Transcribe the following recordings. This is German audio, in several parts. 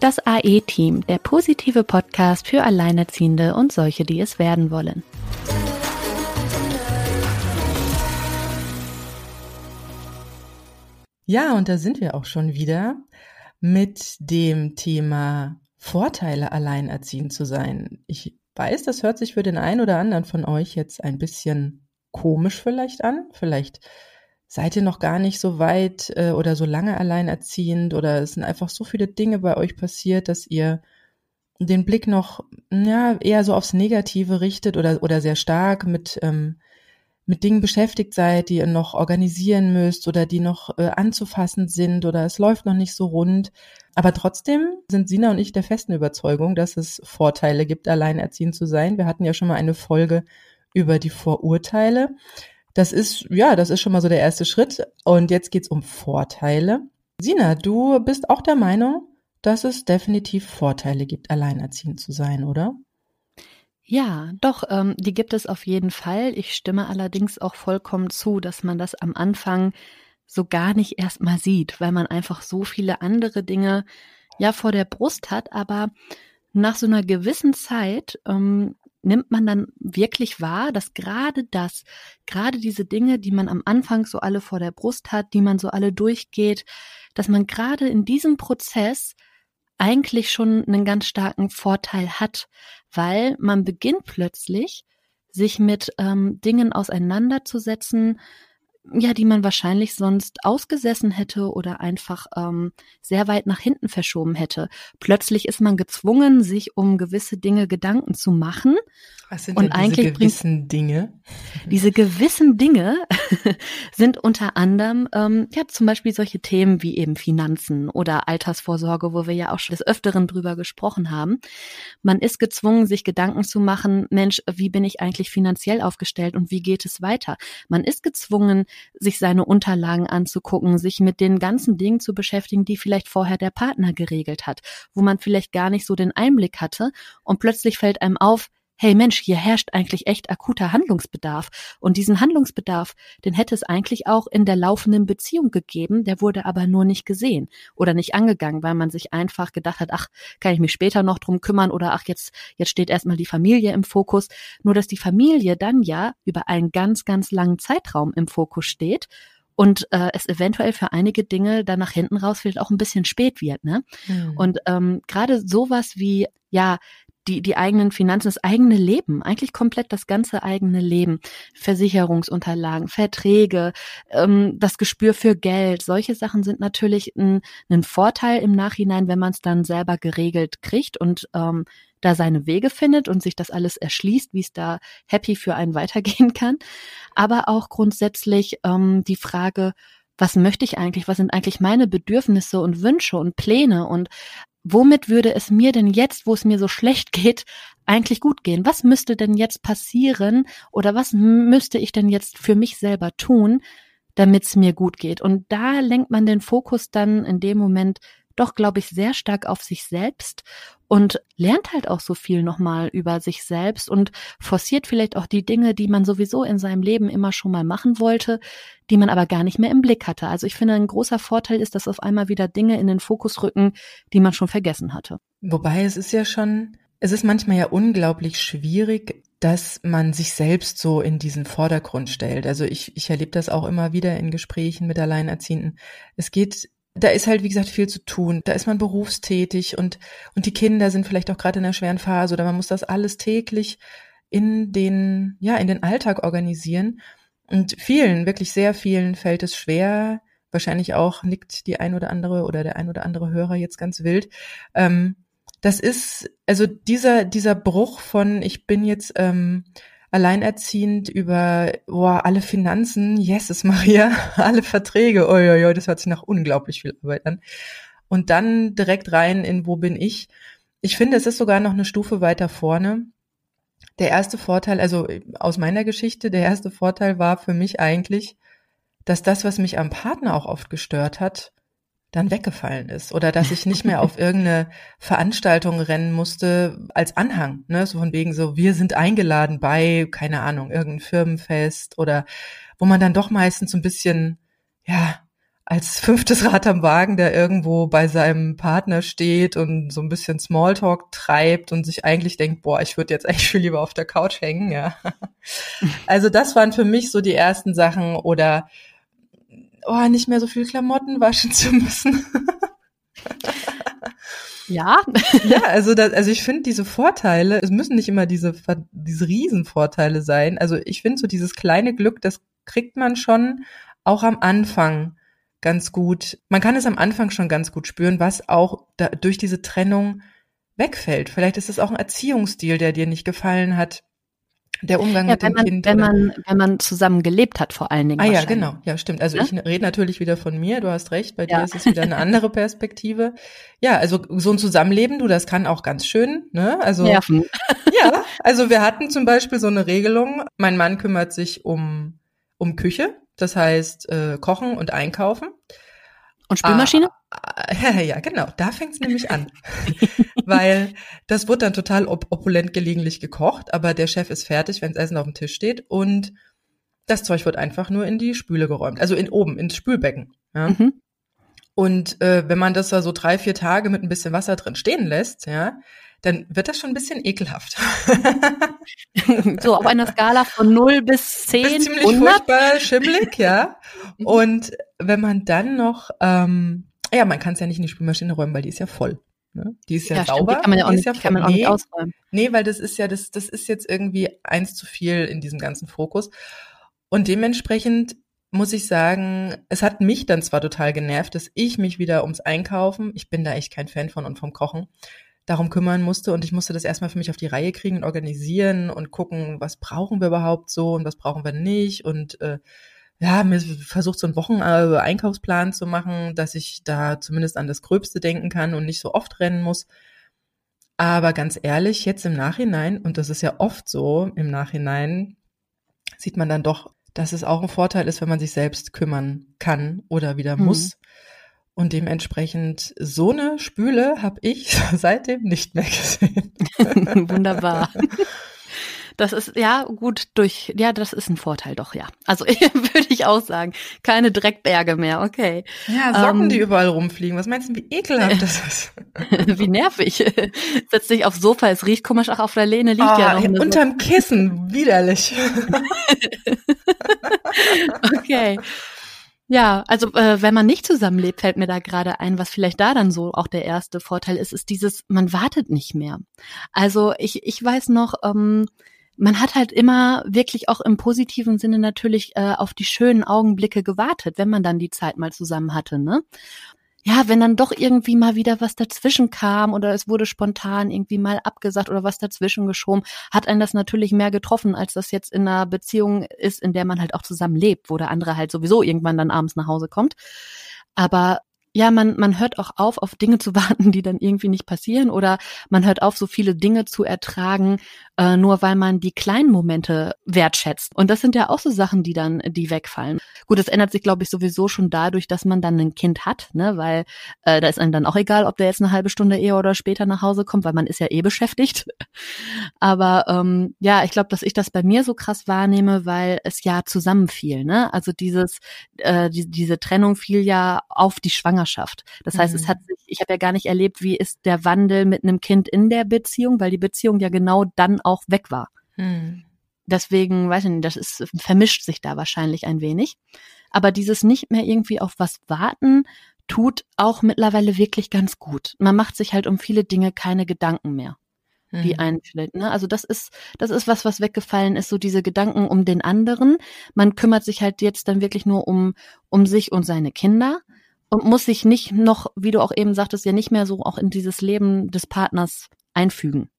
Das AE-Team, der positive Podcast für Alleinerziehende und solche, die es werden wollen. Ja, und da sind wir auch schon wieder mit dem Thema Vorteile, alleinerziehend zu sein. Ich weiß, das hört sich für den einen oder anderen von euch jetzt ein bisschen komisch vielleicht an. Vielleicht seid ihr noch gar nicht so weit äh, oder so lange alleinerziehend oder es sind einfach so viele Dinge bei euch passiert, dass ihr den Blick noch ja, eher so aufs Negative richtet oder, oder sehr stark mit, ähm, mit Dingen beschäftigt seid, die ihr noch organisieren müsst oder die noch äh, anzufassen sind oder es läuft noch nicht so rund. Aber trotzdem sind Sina und ich der festen Überzeugung, dass es Vorteile gibt, alleinerziehend zu sein. Wir hatten ja schon mal eine Folge über die Vorurteile. Das ist, ja, das ist schon mal so der erste Schritt. Und jetzt geht's um Vorteile. Sina, du bist auch der Meinung, dass es definitiv Vorteile gibt, alleinerziehend zu sein, oder? Ja, doch, ähm, die gibt es auf jeden Fall. Ich stimme allerdings auch vollkommen zu, dass man das am Anfang so gar nicht erstmal sieht, weil man einfach so viele andere Dinge ja vor der Brust hat. Aber nach so einer gewissen Zeit ähm, nimmt man dann wirklich wahr, dass gerade das, gerade diese Dinge, die man am Anfang so alle vor der Brust hat, die man so alle durchgeht, dass man gerade in diesem Prozess eigentlich schon einen ganz starken Vorteil hat, weil man beginnt plötzlich, sich mit ähm, Dingen auseinanderzusetzen, ja, die man wahrscheinlich sonst ausgesessen hätte oder einfach ähm, sehr weit nach hinten verschoben hätte. Plötzlich ist man gezwungen, sich um gewisse Dinge Gedanken zu machen. Was sind und denn diese gewissen Dinge? Diese gewissen Dinge sind unter anderem ähm, ja zum Beispiel solche Themen wie eben Finanzen oder Altersvorsorge, wo wir ja auch schon des Öfteren drüber gesprochen haben. Man ist gezwungen, sich Gedanken zu machen, Mensch, wie bin ich eigentlich finanziell aufgestellt und wie geht es weiter? Man ist gezwungen, sich seine Unterlagen anzugucken, sich mit den ganzen Dingen zu beschäftigen, die vielleicht vorher der Partner geregelt hat, wo man vielleicht gar nicht so den Einblick hatte. Und plötzlich fällt einem auf, hey Mensch, hier herrscht eigentlich echt akuter Handlungsbedarf. Und diesen Handlungsbedarf, den hätte es eigentlich auch in der laufenden Beziehung gegeben, der wurde aber nur nicht gesehen oder nicht angegangen, weil man sich einfach gedacht hat, ach, kann ich mich später noch drum kümmern oder ach, jetzt, jetzt steht erstmal die Familie im Fokus. Nur dass die Familie dann ja über einen ganz, ganz langen Zeitraum im Fokus steht und äh, es eventuell für einige Dinge dann nach hinten raus vielleicht auch ein bisschen spät wird. Ne? Mhm. Und ähm, gerade sowas wie ja die, die eigenen Finanzen, das eigene Leben, eigentlich komplett das ganze eigene Leben, Versicherungsunterlagen, Verträge, ähm, das Gespür für Geld, solche Sachen sind natürlich ein, ein Vorteil im Nachhinein, wenn man es dann selber geregelt kriegt und ähm, da seine Wege findet und sich das alles erschließt, wie es da happy für einen weitergehen kann. Aber auch grundsätzlich ähm, die Frage, was möchte ich eigentlich? Was sind eigentlich meine Bedürfnisse und Wünsche und Pläne? Und womit würde es mir denn jetzt, wo es mir so schlecht geht, eigentlich gut gehen? Was müsste denn jetzt passieren oder was müsste ich denn jetzt für mich selber tun, damit es mir gut geht? Und da lenkt man den Fokus dann in dem Moment doch, glaube ich, sehr stark auf sich selbst und lernt halt auch so viel nochmal über sich selbst und forciert vielleicht auch die Dinge, die man sowieso in seinem Leben immer schon mal machen wollte, die man aber gar nicht mehr im Blick hatte. Also ich finde, ein großer Vorteil ist, dass auf einmal wieder Dinge in den Fokus rücken, die man schon vergessen hatte. Wobei es ist ja schon, es ist manchmal ja unglaublich schwierig, dass man sich selbst so in diesen Vordergrund stellt. Also ich, ich erlebe das auch immer wieder in Gesprächen mit Alleinerziehenden. Es geht da ist halt, wie gesagt, viel zu tun. Da ist man berufstätig und, und die Kinder sind vielleicht auch gerade in einer schweren Phase oder man muss das alles täglich in den, ja, in den Alltag organisieren. Und vielen, wirklich sehr vielen fällt es schwer. Wahrscheinlich auch nickt die ein oder andere oder der ein oder andere Hörer jetzt ganz wild. Ähm, das ist, also dieser, dieser Bruch von, ich bin jetzt ähm, alleinerziehend über boah, alle Finanzen, Jesus Maria, alle Verträge, oi, das hört sich nach unglaublich viel Arbeit an. Und dann direkt rein in wo bin ich. Ich finde, es ist sogar noch eine Stufe weiter vorne. Der erste Vorteil, also aus meiner Geschichte, der erste Vorteil war für mich eigentlich, dass das, was mich am Partner auch oft gestört hat, dann weggefallen ist oder dass ich nicht mehr auf irgendeine Veranstaltung rennen musste als Anhang, ne, so von wegen so, wir sind eingeladen bei, keine Ahnung, irgendein Firmenfest oder wo man dann doch meistens so ein bisschen, ja, als fünftes Rad am Wagen, der irgendwo bei seinem Partner steht und so ein bisschen Smalltalk treibt und sich eigentlich denkt, boah, ich würde jetzt eigentlich viel lieber auf der Couch hängen, ja. Also das waren für mich so die ersten Sachen oder oh, nicht mehr so viel Klamotten waschen zu müssen. Ja. ja, also das, also ich finde diese Vorteile, es müssen nicht immer diese diese Riesenvorteile sein. Also ich finde so dieses kleine Glück, das kriegt man schon auch am Anfang ganz gut. Man kann es am Anfang schon ganz gut spüren, was auch da, durch diese Trennung wegfällt. Vielleicht ist es auch ein Erziehungsstil, der dir nicht gefallen hat der Umgang ja, mit dem man, Kind. Wenn man, wenn man zusammen gelebt hat, vor allen Dingen. Ah ja, genau. Ja, stimmt. Also ja? ich rede natürlich wieder von mir. Du hast recht. Bei ja. dir ist es wieder eine andere Perspektive. Ja, also so ein Zusammenleben, du, das kann auch ganz schön, ne? Also. Nerven. Ja. Also wir hatten zum Beispiel so eine Regelung. Mein Mann kümmert sich um, um Küche. Das heißt, äh, kochen und einkaufen. Und Spülmaschine? Ah, ja, genau, da fängt es nämlich an. Weil das wird dann total op opulent gelegentlich gekocht, aber der Chef ist fertig, wenn das Essen auf dem Tisch steht und das Zeug wird einfach nur in die Spüle geräumt, also in oben, ins Spülbecken. Ja? Mhm. Und äh, wenn man das da so drei, vier Tage mit ein bisschen Wasser drin stehen lässt, ja, dann wird das schon ein bisschen ekelhaft. so auf einer Skala von 0 bis 10. Das ist ziemlich 100? furchtbar schimmelig, ja. Und wenn man dann noch, ähm, ja, man kann es ja nicht in die Spülmaschine räumen, weil die ist ja voll. Ne? Die ist ja, ja sauber. Die kann man ja auch, nicht, ja kann man auch nicht ausräumen. Nee, weil das ist ja, das, das ist jetzt irgendwie eins zu viel in diesem ganzen Fokus. Und dementsprechend muss ich sagen, es hat mich dann zwar total genervt, dass ich mich wieder ums Einkaufen, ich bin da echt kein Fan von und vom Kochen, darum kümmern musste und ich musste das erstmal für mich auf die Reihe kriegen und organisieren und gucken, was brauchen wir überhaupt so und was brauchen wir nicht und äh, ja, mir versucht so einen Wochen-Einkaufsplan zu machen, dass ich da zumindest an das Gröbste denken kann und nicht so oft rennen muss. Aber ganz ehrlich, jetzt im Nachhinein, und das ist ja oft so, im Nachhinein sieht man dann doch, dass es auch ein Vorteil ist, wenn man sich selbst kümmern kann oder wieder mhm. muss. Und dementsprechend so eine Spüle habe ich seitdem nicht mehr gesehen. Wunderbar. Das ist ja gut durch, ja, das ist ein Vorteil doch, ja. Also würde ich auch sagen, keine Dreckberge mehr, okay. Ja, Socken, ähm, die überall rumfliegen. Was meinst du, wie ekelhaft das ist? wie nervig. Setz dich aufs Sofa, es riecht komisch, ach, auf der Lehne liegt oh, ja noch. Eine unterm Kissen, widerlich. okay. Ja, also äh, wenn man nicht zusammenlebt, fällt mir da gerade ein, was vielleicht da dann so auch der erste Vorteil ist, ist dieses, man wartet nicht mehr. Also ich, ich weiß noch, ähm, man hat halt immer wirklich auch im positiven Sinne natürlich äh, auf die schönen Augenblicke gewartet, wenn man dann die Zeit mal zusammen hatte, ne? Ja, wenn dann doch irgendwie mal wieder was dazwischen kam oder es wurde spontan irgendwie mal abgesagt oder was dazwischen geschoben, hat einen das natürlich mehr getroffen, als das jetzt in einer Beziehung ist, in der man halt auch zusammen lebt, wo der andere halt sowieso irgendwann dann abends nach Hause kommt. Aber ja, man, man hört auch auf, auf Dinge zu warten, die dann irgendwie nicht passieren oder man hört auf, so viele Dinge zu ertragen, äh, nur weil man die kleinen Momente wertschätzt. Und das sind ja auch so Sachen, die dann, die wegfallen. Gut, das ändert sich, glaube ich, sowieso schon dadurch, dass man dann ein Kind hat, ne, weil äh, da ist einem dann auch egal, ob der jetzt eine halbe Stunde eher oder später nach Hause kommt, weil man ist ja eh beschäftigt. Aber ähm, ja, ich glaube, dass ich das bei mir so krass wahrnehme, weil es ja zusammenfiel, ne? Also dieses, äh, die, diese Trennung fiel ja auf die Schwangerschaft. Das heißt, mhm. es hat sich, ich habe ja gar nicht erlebt, wie ist der Wandel mit einem Kind in der Beziehung, weil die Beziehung ja genau dann auch weg war. Mhm. Deswegen, weiß ich nicht, das ist, vermischt sich da wahrscheinlich ein wenig. Aber dieses nicht mehr irgendwie auf was warten, tut auch mittlerweile wirklich ganz gut. Man macht sich halt um viele Dinge keine Gedanken mehr die mhm. einen vielleicht, ne? Also das ist, das ist was, was weggefallen ist, so diese Gedanken um den anderen. Man kümmert sich halt jetzt dann wirklich nur um, um sich und seine Kinder und muss sich nicht noch, wie du auch eben sagtest, ja nicht mehr so auch in dieses Leben des Partners einfügen.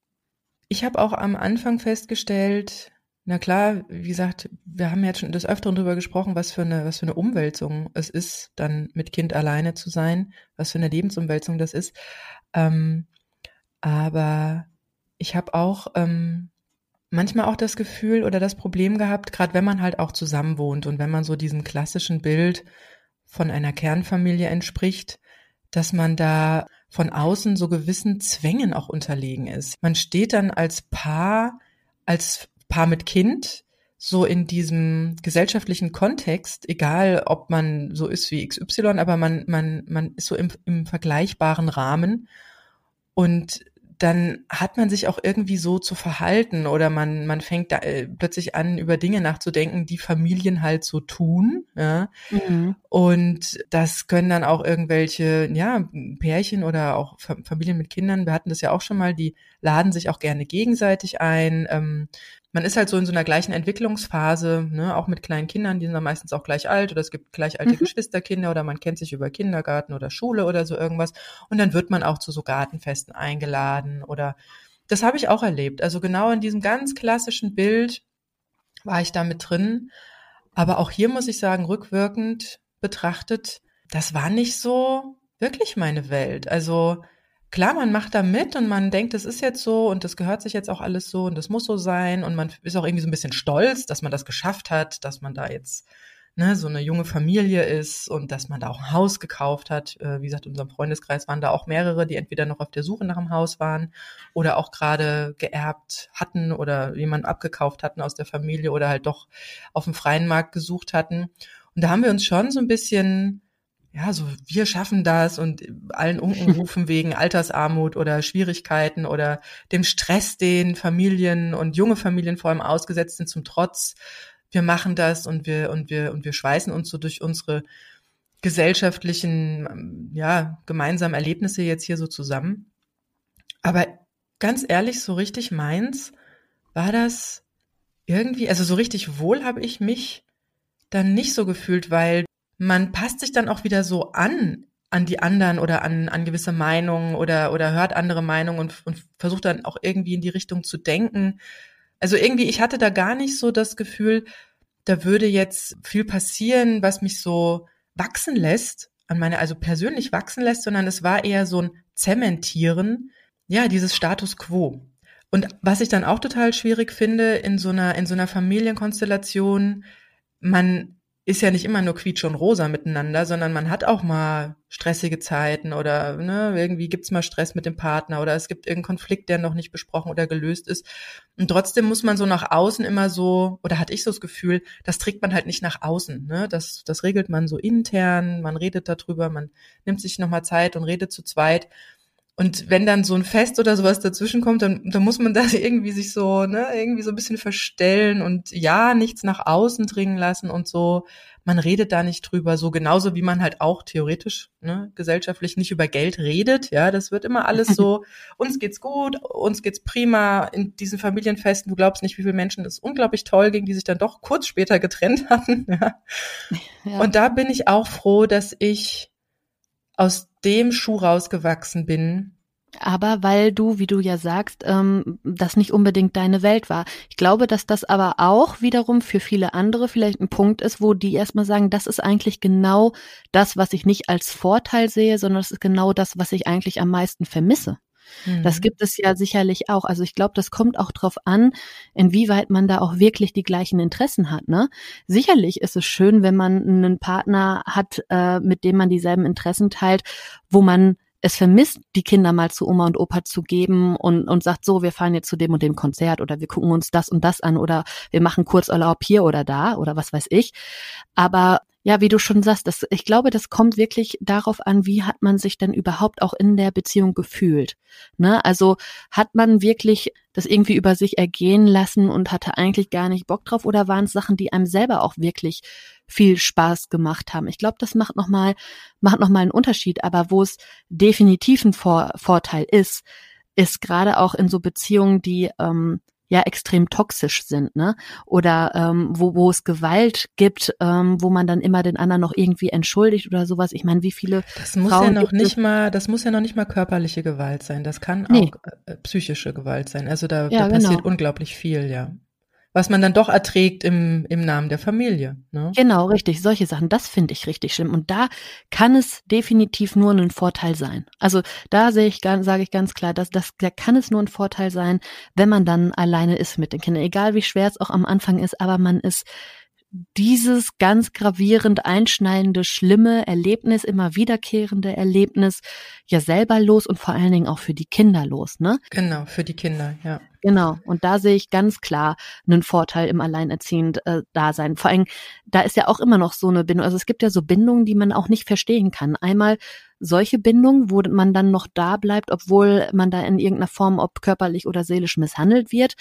Ich habe auch am Anfang festgestellt, na klar, wie gesagt, wir haben jetzt schon des Öfteren darüber gesprochen, was für eine, was für eine Umwälzung es ist, dann mit Kind alleine zu sein, was für eine Lebensumwälzung das ist. Ähm, aber ich habe auch ähm, manchmal auch das Gefühl oder das Problem gehabt, gerade wenn man halt auch zusammen wohnt und wenn man so diesem klassischen Bild von einer Kernfamilie entspricht, dass man da von außen so gewissen Zwängen auch unterlegen ist. Man steht dann als Paar, als Paar mit Kind so in diesem gesellschaftlichen Kontext, egal ob man so ist wie XY, aber man, man, man ist so im, im vergleichbaren Rahmen und dann hat man sich auch irgendwie so zu verhalten oder man, man fängt da äh, plötzlich an, über Dinge nachzudenken, die Familien halt so tun. Ja? Mhm. Und das können dann auch irgendwelche, ja, Pärchen oder auch Familien mit Kindern, wir hatten das ja auch schon mal, die laden sich auch gerne gegenseitig ein. Ähm, man ist halt so in so einer gleichen Entwicklungsphase, ne, auch mit kleinen Kindern, die sind dann meistens auch gleich alt oder es gibt gleich alte mhm. Geschwisterkinder oder man kennt sich über Kindergarten oder Schule oder so irgendwas und dann wird man auch zu so Gartenfesten eingeladen oder das habe ich auch erlebt. Also genau in diesem ganz klassischen Bild war ich da mit drin. Aber auch hier muss ich sagen, rückwirkend betrachtet, das war nicht so wirklich meine Welt. Also klar, man macht da mit und man denkt, das ist jetzt so und das gehört sich jetzt auch alles so und das muss so sein und man ist auch irgendwie so ein bisschen stolz, dass man das geschafft hat, dass man da jetzt ne, so eine junge Familie ist und dass man da auch ein Haus gekauft hat. Äh, wie gesagt, in unserem Freundeskreis waren da auch mehrere, die entweder noch auf der Suche nach einem Haus waren oder auch gerade geerbt hatten oder jemanden abgekauft hatten aus der Familie oder halt doch auf dem freien Markt gesucht hatten. Und da haben wir uns schon so ein bisschen ja, so wir schaffen das und allen Unkenrufen wegen Altersarmut oder Schwierigkeiten oder dem Stress, den Familien und junge Familien vor allem ausgesetzt sind zum Trotz. Wir machen das und wir und wir und wir schweißen uns so durch unsere gesellschaftlichen ja, gemeinsamen Erlebnisse jetzt hier so zusammen. Aber ganz ehrlich, so richtig meins war das irgendwie, also so richtig wohl habe ich mich dann nicht so gefühlt, weil man passt sich dann auch wieder so an an die anderen oder an, an gewisse Meinungen oder, oder hört andere Meinungen und, und versucht dann auch irgendwie in die Richtung zu denken. Also irgendwie, ich hatte da gar nicht so das Gefühl, da würde jetzt viel passieren, was mich so wachsen lässt, an meine, also persönlich wachsen lässt, sondern es war eher so ein Zementieren, ja, dieses Status quo. Und was ich dann auch total schwierig finde in so einer, in so einer Familienkonstellation, man ist ja nicht immer nur quietsch und rosa miteinander, sondern man hat auch mal stressige Zeiten oder ne, irgendwie gibt's mal Stress mit dem Partner oder es gibt irgendeinen Konflikt, der noch nicht besprochen oder gelöst ist. Und trotzdem muss man so nach außen immer so, oder hatte ich so das Gefühl, das trägt man halt nicht nach außen. Ne? Das, das regelt man so intern, man redet darüber, man nimmt sich nochmal Zeit und redet zu zweit. Und wenn dann so ein Fest oder sowas dazwischen kommt, dann, dann muss man das irgendwie sich so, ne, irgendwie so ein bisschen verstellen und ja, nichts nach außen dringen lassen und so. Man redet da nicht drüber, so genauso wie man halt auch theoretisch, ne, gesellschaftlich nicht über Geld redet. Ja, das wird immer alles so, uns geht's gut, uns geht's prima in diesen Familienfesten. Du glaubst nicht, wie viele Menschen das unglaublich toll ging, die sich dann doch kurz später getrennt hatten. Ja. ja. Und da bin ich auch froh, dass ich aus dem Schuh rausgewachsen bin. Aber weil du, wie du ja sagst, ähm, das nicht unbedingt deine Welt war. Ich glaube, dass das aber auch wiederum für viele andere vielleicht ein Punkt ist, wo die erstmal sagen, das ist eigentlich genau das, was ich nicht als Vorteil sehe, sondern das ist genau das, was ich eigentlich am meisten vermisse. Das mhm. gibt es ja sicherlich auch. Also ich glaube, das kommt auch drauf an, inwieweit man da auch wirklich die gleichen Interessen hat. Ne? Sicherlich ist es schön, wenn man einen Partner hat, äh, mit dem man dieselben Interessen teilt, wo man es vermisst, die Kinder mal zu Oma und Opa zu geben und, und sagt, so, wir fahren jetzt zu dem und dem Konzert oder wir gucken uns das und das an oder wir machen Kurzurlaub hier oder da oder was weiß ich. Aber ja, wie du schon sagst, das, ich glaube, das kommt wirklich darauf an, wie hat man sich denn überhaupt auch in der Beziehung gefühlt. Ne? Also hat man wirklich das irgendwie über sich ergehen lassen und hatte eigentlich gar nicht Bock drauf oder waren es Sachen, die einem selber auch wirklich viel Spaß gemacht haben? Ich glaube, das macht nochmal, macht nochmal einen Unterschied. Aber wo es definitiv ein Vor Vorteil ist, ist gerade auch in so Beziehungen, die ähm, ja extrem toxisch sind, ne? Oder ähm, wo, wo es Gewalt gibt, ähm, wo man dann immer den anderen noch irgendwie entschuldigt oder sowas. Ich meine, wie viele Das muss Frauen ja noch nicht mal, das muss ja noch nicht mal körperliche Gewalt sein. Das kann nee. auch äh, psychische Gewalt sein. Also da, ja, da passiert genau. unglaublich viel, ja was man dann doch erträgt im, im Namen der Familie. Ne? Genau, richtig. Solche Sachen, das finde ich richtig schlimm. Und da kann es definitiv nur ein Vorteil sein. Also da sehe ich, sage ich ganz klar, dass das, da kann es nur ein Vorteil sein, wenn man dann alleine ist mit den Kindern. Egal wie schwer es auch am Anfang ist, aber man ist dieses ganz gravierend einschneidende, schlimme Erlebnis, immer wiederkehrende Erlebnis ja selber los und vor allen Dingen auch für die Kinder los, ne? Genau, für die Kinder, ja. Genau. Und da sehe ich ganz klar einen Vorteil im alleinerziehend äh. Vor allem, da ist ja auch immer noch so eine Bindung. Also es gibt ja so Bindungen, die man auch nicht verstehen kann. Einmal solche Bindungen, wo man dann noch da bleibt, obwohl man da in irgendeiner Form, ob körperlich oder seelisch misshandelt wird.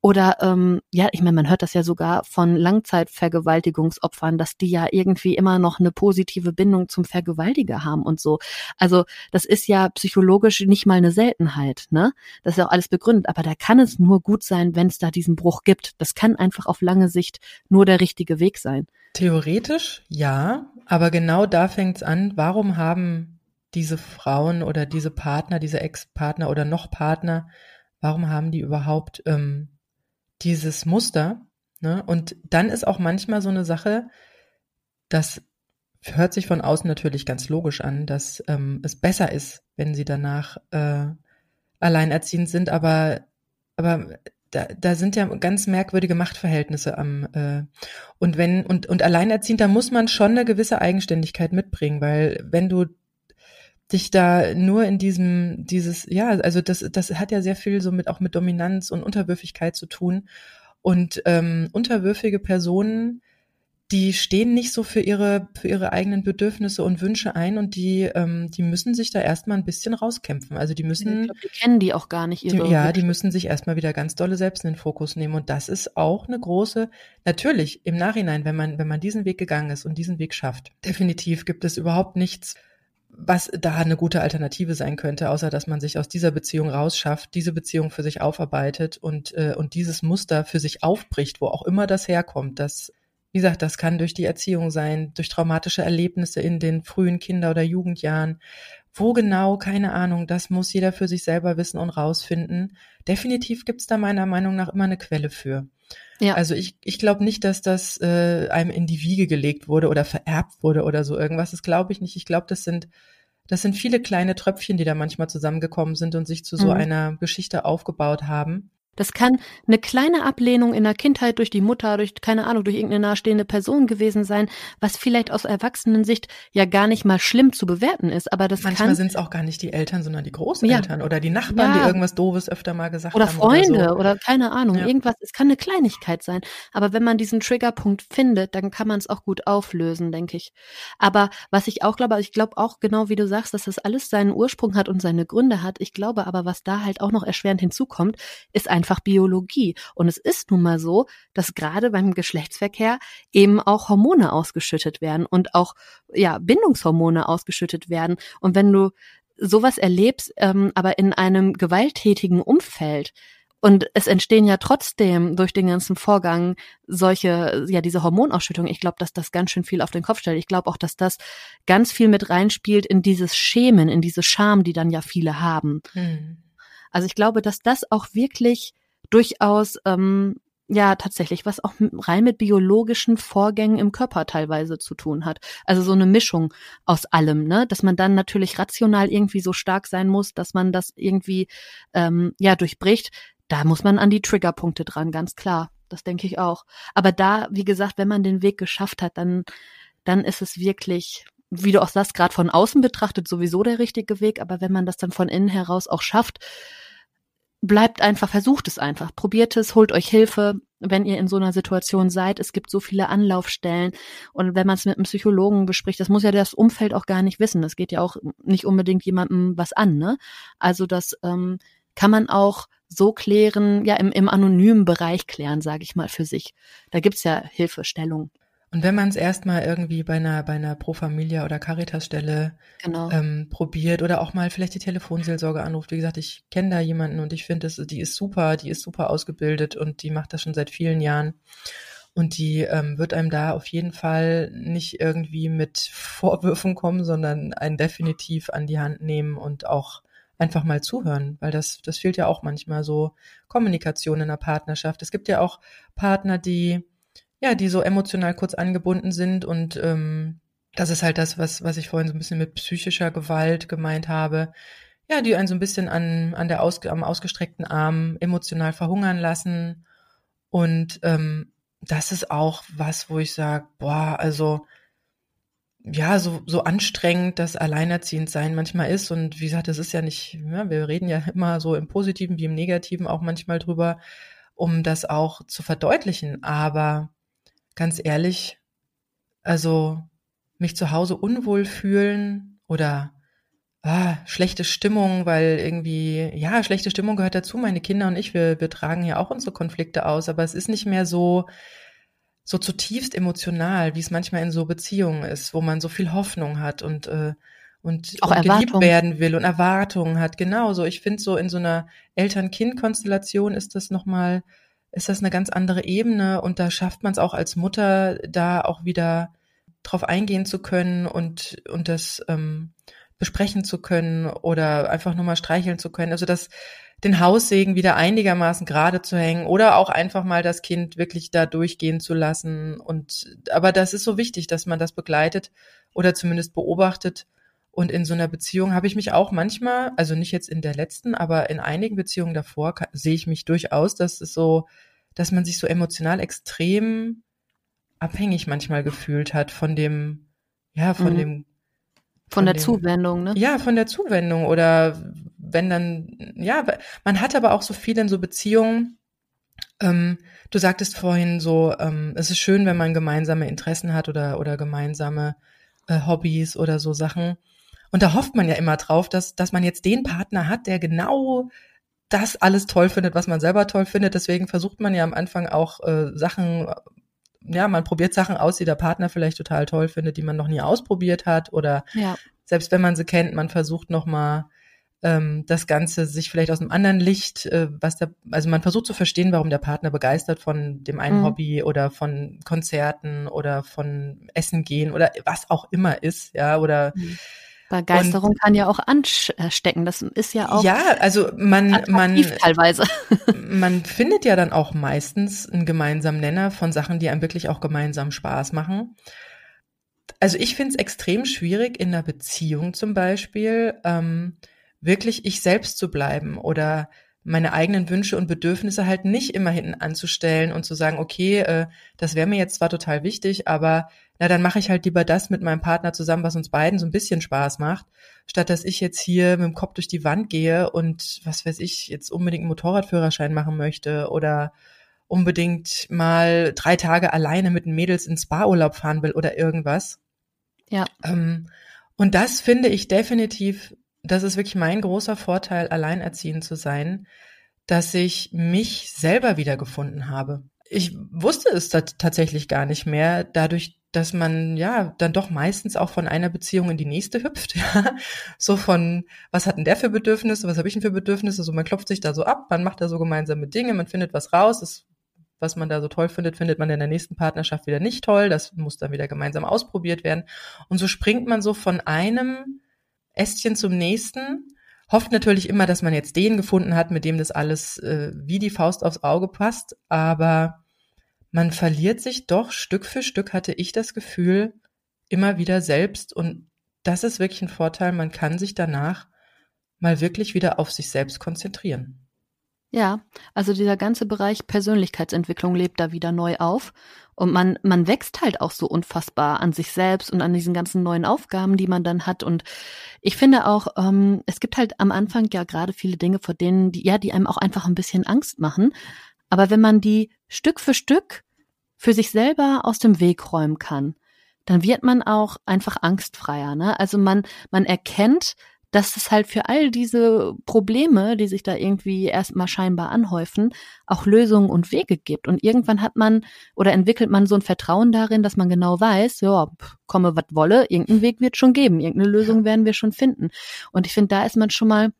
Oder ähm, ja, ich meine, man hört das ja sogar von Langzeitvergewaltigungsopfern, dass die ja irgendwie immer noch eine positive Bindung zum Vergewaltiger haben und so. Also das ist ja psychologisch nicht mal eine Seltenheit, ne? Das ist ja auch alles begründet. Aber da kann es nur gut sein, wenn es da diesen Bruch gibt. Das kann einfach auf lange Sicht nur der richtige Weg sein. Theoretisch ja, aber genau da fängt's an. Warum haben diese Frauen oder diese Partner, diese Ex-Partner oder noch Partner, warum haben die überhaupt ähm, dieses Muster? Ne? Und dann ist auch manchmal so eine Sache, das hört sich von außen natürlich ganz logisch an, dass ähm, es besser ist, wenn sie danach äh, alleinerziehend sind, aber aber da, da sind ja ganz merkwürdige Machtverhältnisse am äh, und wenn und und alleinerziehend, da muss man schon eine gewisse Eigenständigkeit mitbringen, weil wenn du dich da nur in diesem dieses ja also das das hat ja sehr viel so mit auch mit Dominanz und Unterwürfigkeit zu tun. Und ähm, unterwürfige Personen die stehen nicht so für ihre, für ihre eigenen Bedürfnisse und Wünsche ein und die, ähm, die müssen sich da erstmal ein bisschen rauskämpfen. Also die müssen. Ich glaub, die kennen die auch gar nicht ihre. Die, ja, die müssen sich erstmal wieder ganz dolle selbst in den Fokus nehmen. Und das ist auch eine große, natürlich im Nachhinein, wenn man, wenn man diesen Weg gegangen ist und diesen Weg schafft. Definitiv gibt es überhaupt nichts, was da eine gute Alternative sein könnte, außer dass man sich aus dieser Beziehung rausschafft, diese Beziehung für sich aufarbeitet und, äh, und dieses Muster für sich aufbricht, wo auch immer das herkommt, das wie gesagt, das kann durch die Erziehung sein, durch traumatische Erlebnisse in den frühen Kinder- oder Jugendjahren. Wo genau, keine Ahnung, das muss jeder für sich selber wissen und rausfinden. Definitiv gibt's da meiner Meinung nach immer eine Quelle für. Ja. Also ich, ich glaube nicht, dass das äh, einem in die Wiege gelegt wurde oder vererbt wurde oder so irgendwas. Das glaube ich nicht. Ich glaube, das sind das sind viele kleine Tröpfchen, die da manchmal zusammengekommen sind und sich zu so mhm. einer Geschichte aufgebaut haben. Das kann eine kleine Ablehnung in der Kindheit durch die Mutter, durch, keine Ahnung, durch irgendeine nahestehende Person gewesen sein, was vielleicht aus Erwachsenensicht ja gar nicht mal schlimm zu bewerten ist. Aber das Manchmal sind es auch gar nicht die Eltern, sondern die Großeltern ja. oder die Nachbarn, ja. die irgendwas Doofes öfter mal gesagt oder haben. Freunde oder, so. oder keine Ahnung, ja. irgendwas. Es kann eine Kleinigkeit sein. Aber wenn man diesen Triggerpunkt findet, dann kann man es auch gut auflösen, denke ich. Aber was ich auch glaube, ich glaube auch genau wie du sagst, dass das alles seinen Ursprung hat und seine Gründe hat. Ich glaube aber, was da halt auch noch erschwerend hinzukommt, ist ein einfach Biologie. Und es ist nun mal so, dass gerade beim Geschlechtsverkehr eben auch Hormone ausgeschüttet werden und auch ja Bindungshormone ausgeschüttet werden. Und wenn du sowas erlebst, ähm, aber in einem gewalttätigen Umfeld, und es entstehen ja trotzdem durch den ganzen Vorgang solche, ja, diese Hormonausschüttung. Ich glaube, dass das ganz schön viel auf den Kopf stellt. Ich glaube auch, dass das ganz viel mit reinspielt in dieses Schämen, in diese Scham, die dann ja viele haben. Hm. Also ich glaube, dass das auch wirklich durchaus ähm, ja tatsächlich was auch rein mit biologischen Vorgängen im Körper teilweise zu tun hat. Also so eine Mischung aus allem, ne? Dass man dann natürlich rational irgendwie so stark sein muss, dass man das irgendwie ähm, ja durchbricht. Da muss man an die Triggerpunkte dran, ganz klar. Das denke ich auch. Aber da, wie gesagt, wenn man den Weg geschafft hat, dann dann ist es wirklich wie du auch sagst, gerade von außen betrachtet sowieso der richtige Weg, aber wenn man das dann von innen heraus auch schafft, bleibt einfach, versucht es einfach, probiert es, holt euch Hilfe, wenn ihr in so einer Situation seid. Es gibt so viele Anlaufstellen und wenn man es mit einem Psychologen bespricht, das muss ja das Umfeld auch gar nicht wissen. Das geht ja auch nicht unbedingt jemandem was an. Ne? Also das ähm, kann man auch so klären, ja im, im anonymen Bereich klären, sage ich mal für sich. Da gibt's ja Hilfestellung. Und wenn man es erstmal irgendwie bei einer, bei einer Pro Familia oder Caritas-Stelle genau. ähm, probiert oder auch mal vielleicht die Telefonseelsorge anruft, wie gesagt, ich kenne da jemanden und ich finde, die ist super, die ist super ausgebildet und die macht das schon seit vielen Jahren. Und die ähm, wird einem da auf jeden Fall nicht irgendwie mit Vorwürfen kommen, sondern einen definitiv an die Hand nehmen und auch einfach mal zuhören, weil das, das fehlt ja auch manchmal so Kommunikation in der Partnerschaft. Es gibt ja auch Partner, die ja, die so emotional kurz angebunden sind und ähm, das ist halt das, was, was ich vorhin so ein bisschen mit psychischer Gewalt gemeint habe. Ja, die einen so ein bisschen an, an der Aus, am ausgestreckten Arm emotional verhungern lassen und ähm, das ist auch was, wo ich sage, boah, also ja, so, so anstrengend das Alleinerziehendsein manchmal ist. Und wie gesagt, das ist ja nicht, ja, wir reden ja immer so im Positiven wie im Negativen auch manchmal drüber, um das auch zu verdeutlichen. Aber ganz ehrlich, also mich zu Hause unwohl fühlen oder ah, schlechte Stimmung, weil irgendwie, ja, schlechte Stimmung gehört dazu. Meine Kinder und ich, wir, wir tragen ja auch unsere Konflikte aus, aber es ist nicht mehr so, so zutiefst emotional, wie es manchmal in so Beziehungen ist, wo man so viel Hoffnung hat und äh, und, auch und geliebt werden will und Erwartungen hat. Genauso. Ich finde so in so einer Eltern-Kind-Konstellation ist das nochmal, ist das eine ganz andere Ebene und da schafft man es auch als Mutter, da auch wieder drauf eingehen zu können und, und das ähm, besprechen zu können oder einfach nur mal streicheln zu können. Also das, den Haussegen wieder einigermaßen gerade zu hängen oder auch einfach mal das Kind wirklich da durchgehen zu lassen. Und aber das ist so wichtig, dass man das begleitet oder zumindest beobachtet. Und in so einer Beziehung habe ich mich auch manchmal, also nicht jetzt in der letzten, aber in einigen Beziehungen davor kann, sehe ich mich durchaus, dass es so, dass man sich so emotional extrem abhängig manchmal gefühlt hat von dem, ja, von mhm. dem von, der den, Zuwendung, ne? Ja, von der Zuwendung oder wenn dann, ja, man hat aber auch so viel in so Beziehungen. Ähm, du sagtest vorhin so, ähm, es ist schön, wenn man gemeinsame Interessen hat oder, oder gemeinsame äh, Hobbys oder so Sachen. Und da hofft man ja immer drauf, dass, dass man jetzt den Partner hat, der genau das alles toll findet, was man selber toll findet. Deswegen versucht man ja am Anfang auch äh, Sachen, ja, man probiert Sachen aus, die der Partner vielleicht total toll findet, die man noch nie ausprobiert hat. Oder ja. selbst wenn man sie kennt, man versucht noch mal ähm, das Ganze sich vielleicht aus einem anderen Licht, äh, was der, also man versucht zu verstehen, warum der Partner begeistert von dem einen mhm. Hobby oder von Konzerten oder von Essen gehen oder was auch immer ist, ja, oder mhm. Begeisterung und, kann ja auch anstecken. Das ist ja auch. Ja, also man, man, teilweise. man findet ja dann auch meistens einen gemeinsamen Nenner von Sachen, die einem wirklich auch gemeinsam Spaß machen. Also ich finde es extrem schwierig in einer Beziehung zum Beispiel, ähm, wirklich ich selbst zu bleiben oder meine eigenen Wünsche und Bedürfnisse halt nicht immer hinten anzustellen und zu sagen, okay, äh, das wäre mir jetzt zwar total wichtig, aber na, dann mache ich halt lieber das mit meinem Partner zusammen, was uns beiden so ein bisschen Spaß macht, statt dass ich jetzt hier mit dem Kopf durch die Wand gehe und was weiß ich, jetzt unbedingt einen Motorradführerschein machen möchte oder unbedingt mal drei Tage alleine mit den Mädels ins Spa-Urlaub fahren will oder irgendwas. Ja. Ähm, und das finde ich definitiv das ist wirklich mein großer Vorteil, alleinerziehend zu sein, dass ich mich selber wiedergefunden habe. Ich wusste es tatsächlich gar nicht mehr, dadurch, dass man ja dann doch meistens auch von einer Beziehung in die nächste hüpft, ja. So von, was hat denn der für Bedürfnisse, was habe ich denn für Bedürfnisse? So, man klopft sich da so ab, man macht da so gemeinsame Dinge, man findet was raus, das, was man da so toll findet, findet man in der nächsten Partnerschaft wieder nicht toll, das muss dann wieder gemeinsam ausprobiert werden. Und so springt man so von einem Ästchen zum nächsten. Hofft natürlich immer, dass man jetzt den gefunden hat, mit dem das alles äh, wie die Faust aufs Auge passt. Aber man verliert sich doch Stück für Stück, hatte ich das Gefühl, immer wieder selbst. Und das ist wirklich ein Vorteil. Man kann sich danach mal wirklich wieder auf sich selbst konzentrieren. Ja, also dieser ganze Bereich Persönlichkeitsentwicklung lebt da wieder neu auf. Und man, man wächst halt auch so unfassbar an sich selbst und an diesen ganzen neuen Aufgaben, die man dann hat. Und ich finde auch, ähm, es gibt halt am Anfang ja gerade viele Dinge, vor denen, die, ja, die einem auch einfach ein bisschen Angst machen. Aber wenn man die Stück für Stück für sich selber aus dem Weg räumen kann, dann wird man auch einfach angstfreier. Ne? Also man, man erkennt, dass es halt für all diese Probleme, die sich da irgendwie erstmal scheinbar anhäufen, auch Lösungen und Wege gibt. Und irgendwann hat man oder entwickelt man so ein Vertrauen darin, dass man genau weiß, ja, komme was wolle, irgendein Weg wird schon geben, irgendeine Lösung werden wir schon finden. Und ich finde, da ist man schon mal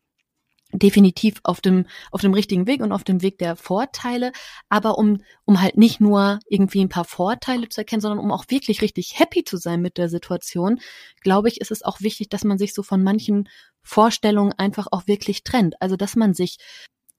definitiv auf dem auf dem richtigen Weg und auf dem Weg der Vorteile, aber um um halt nicht nur irgendwie ein paar Vorteile zu erkennen, sondern um auch wirklich richtig happy zu sein mit der Situation, glaube ich, ist es auch wichtig, dass man sich so von manchen Vorstellungen einfach auch wirklich trennt, also dass man sich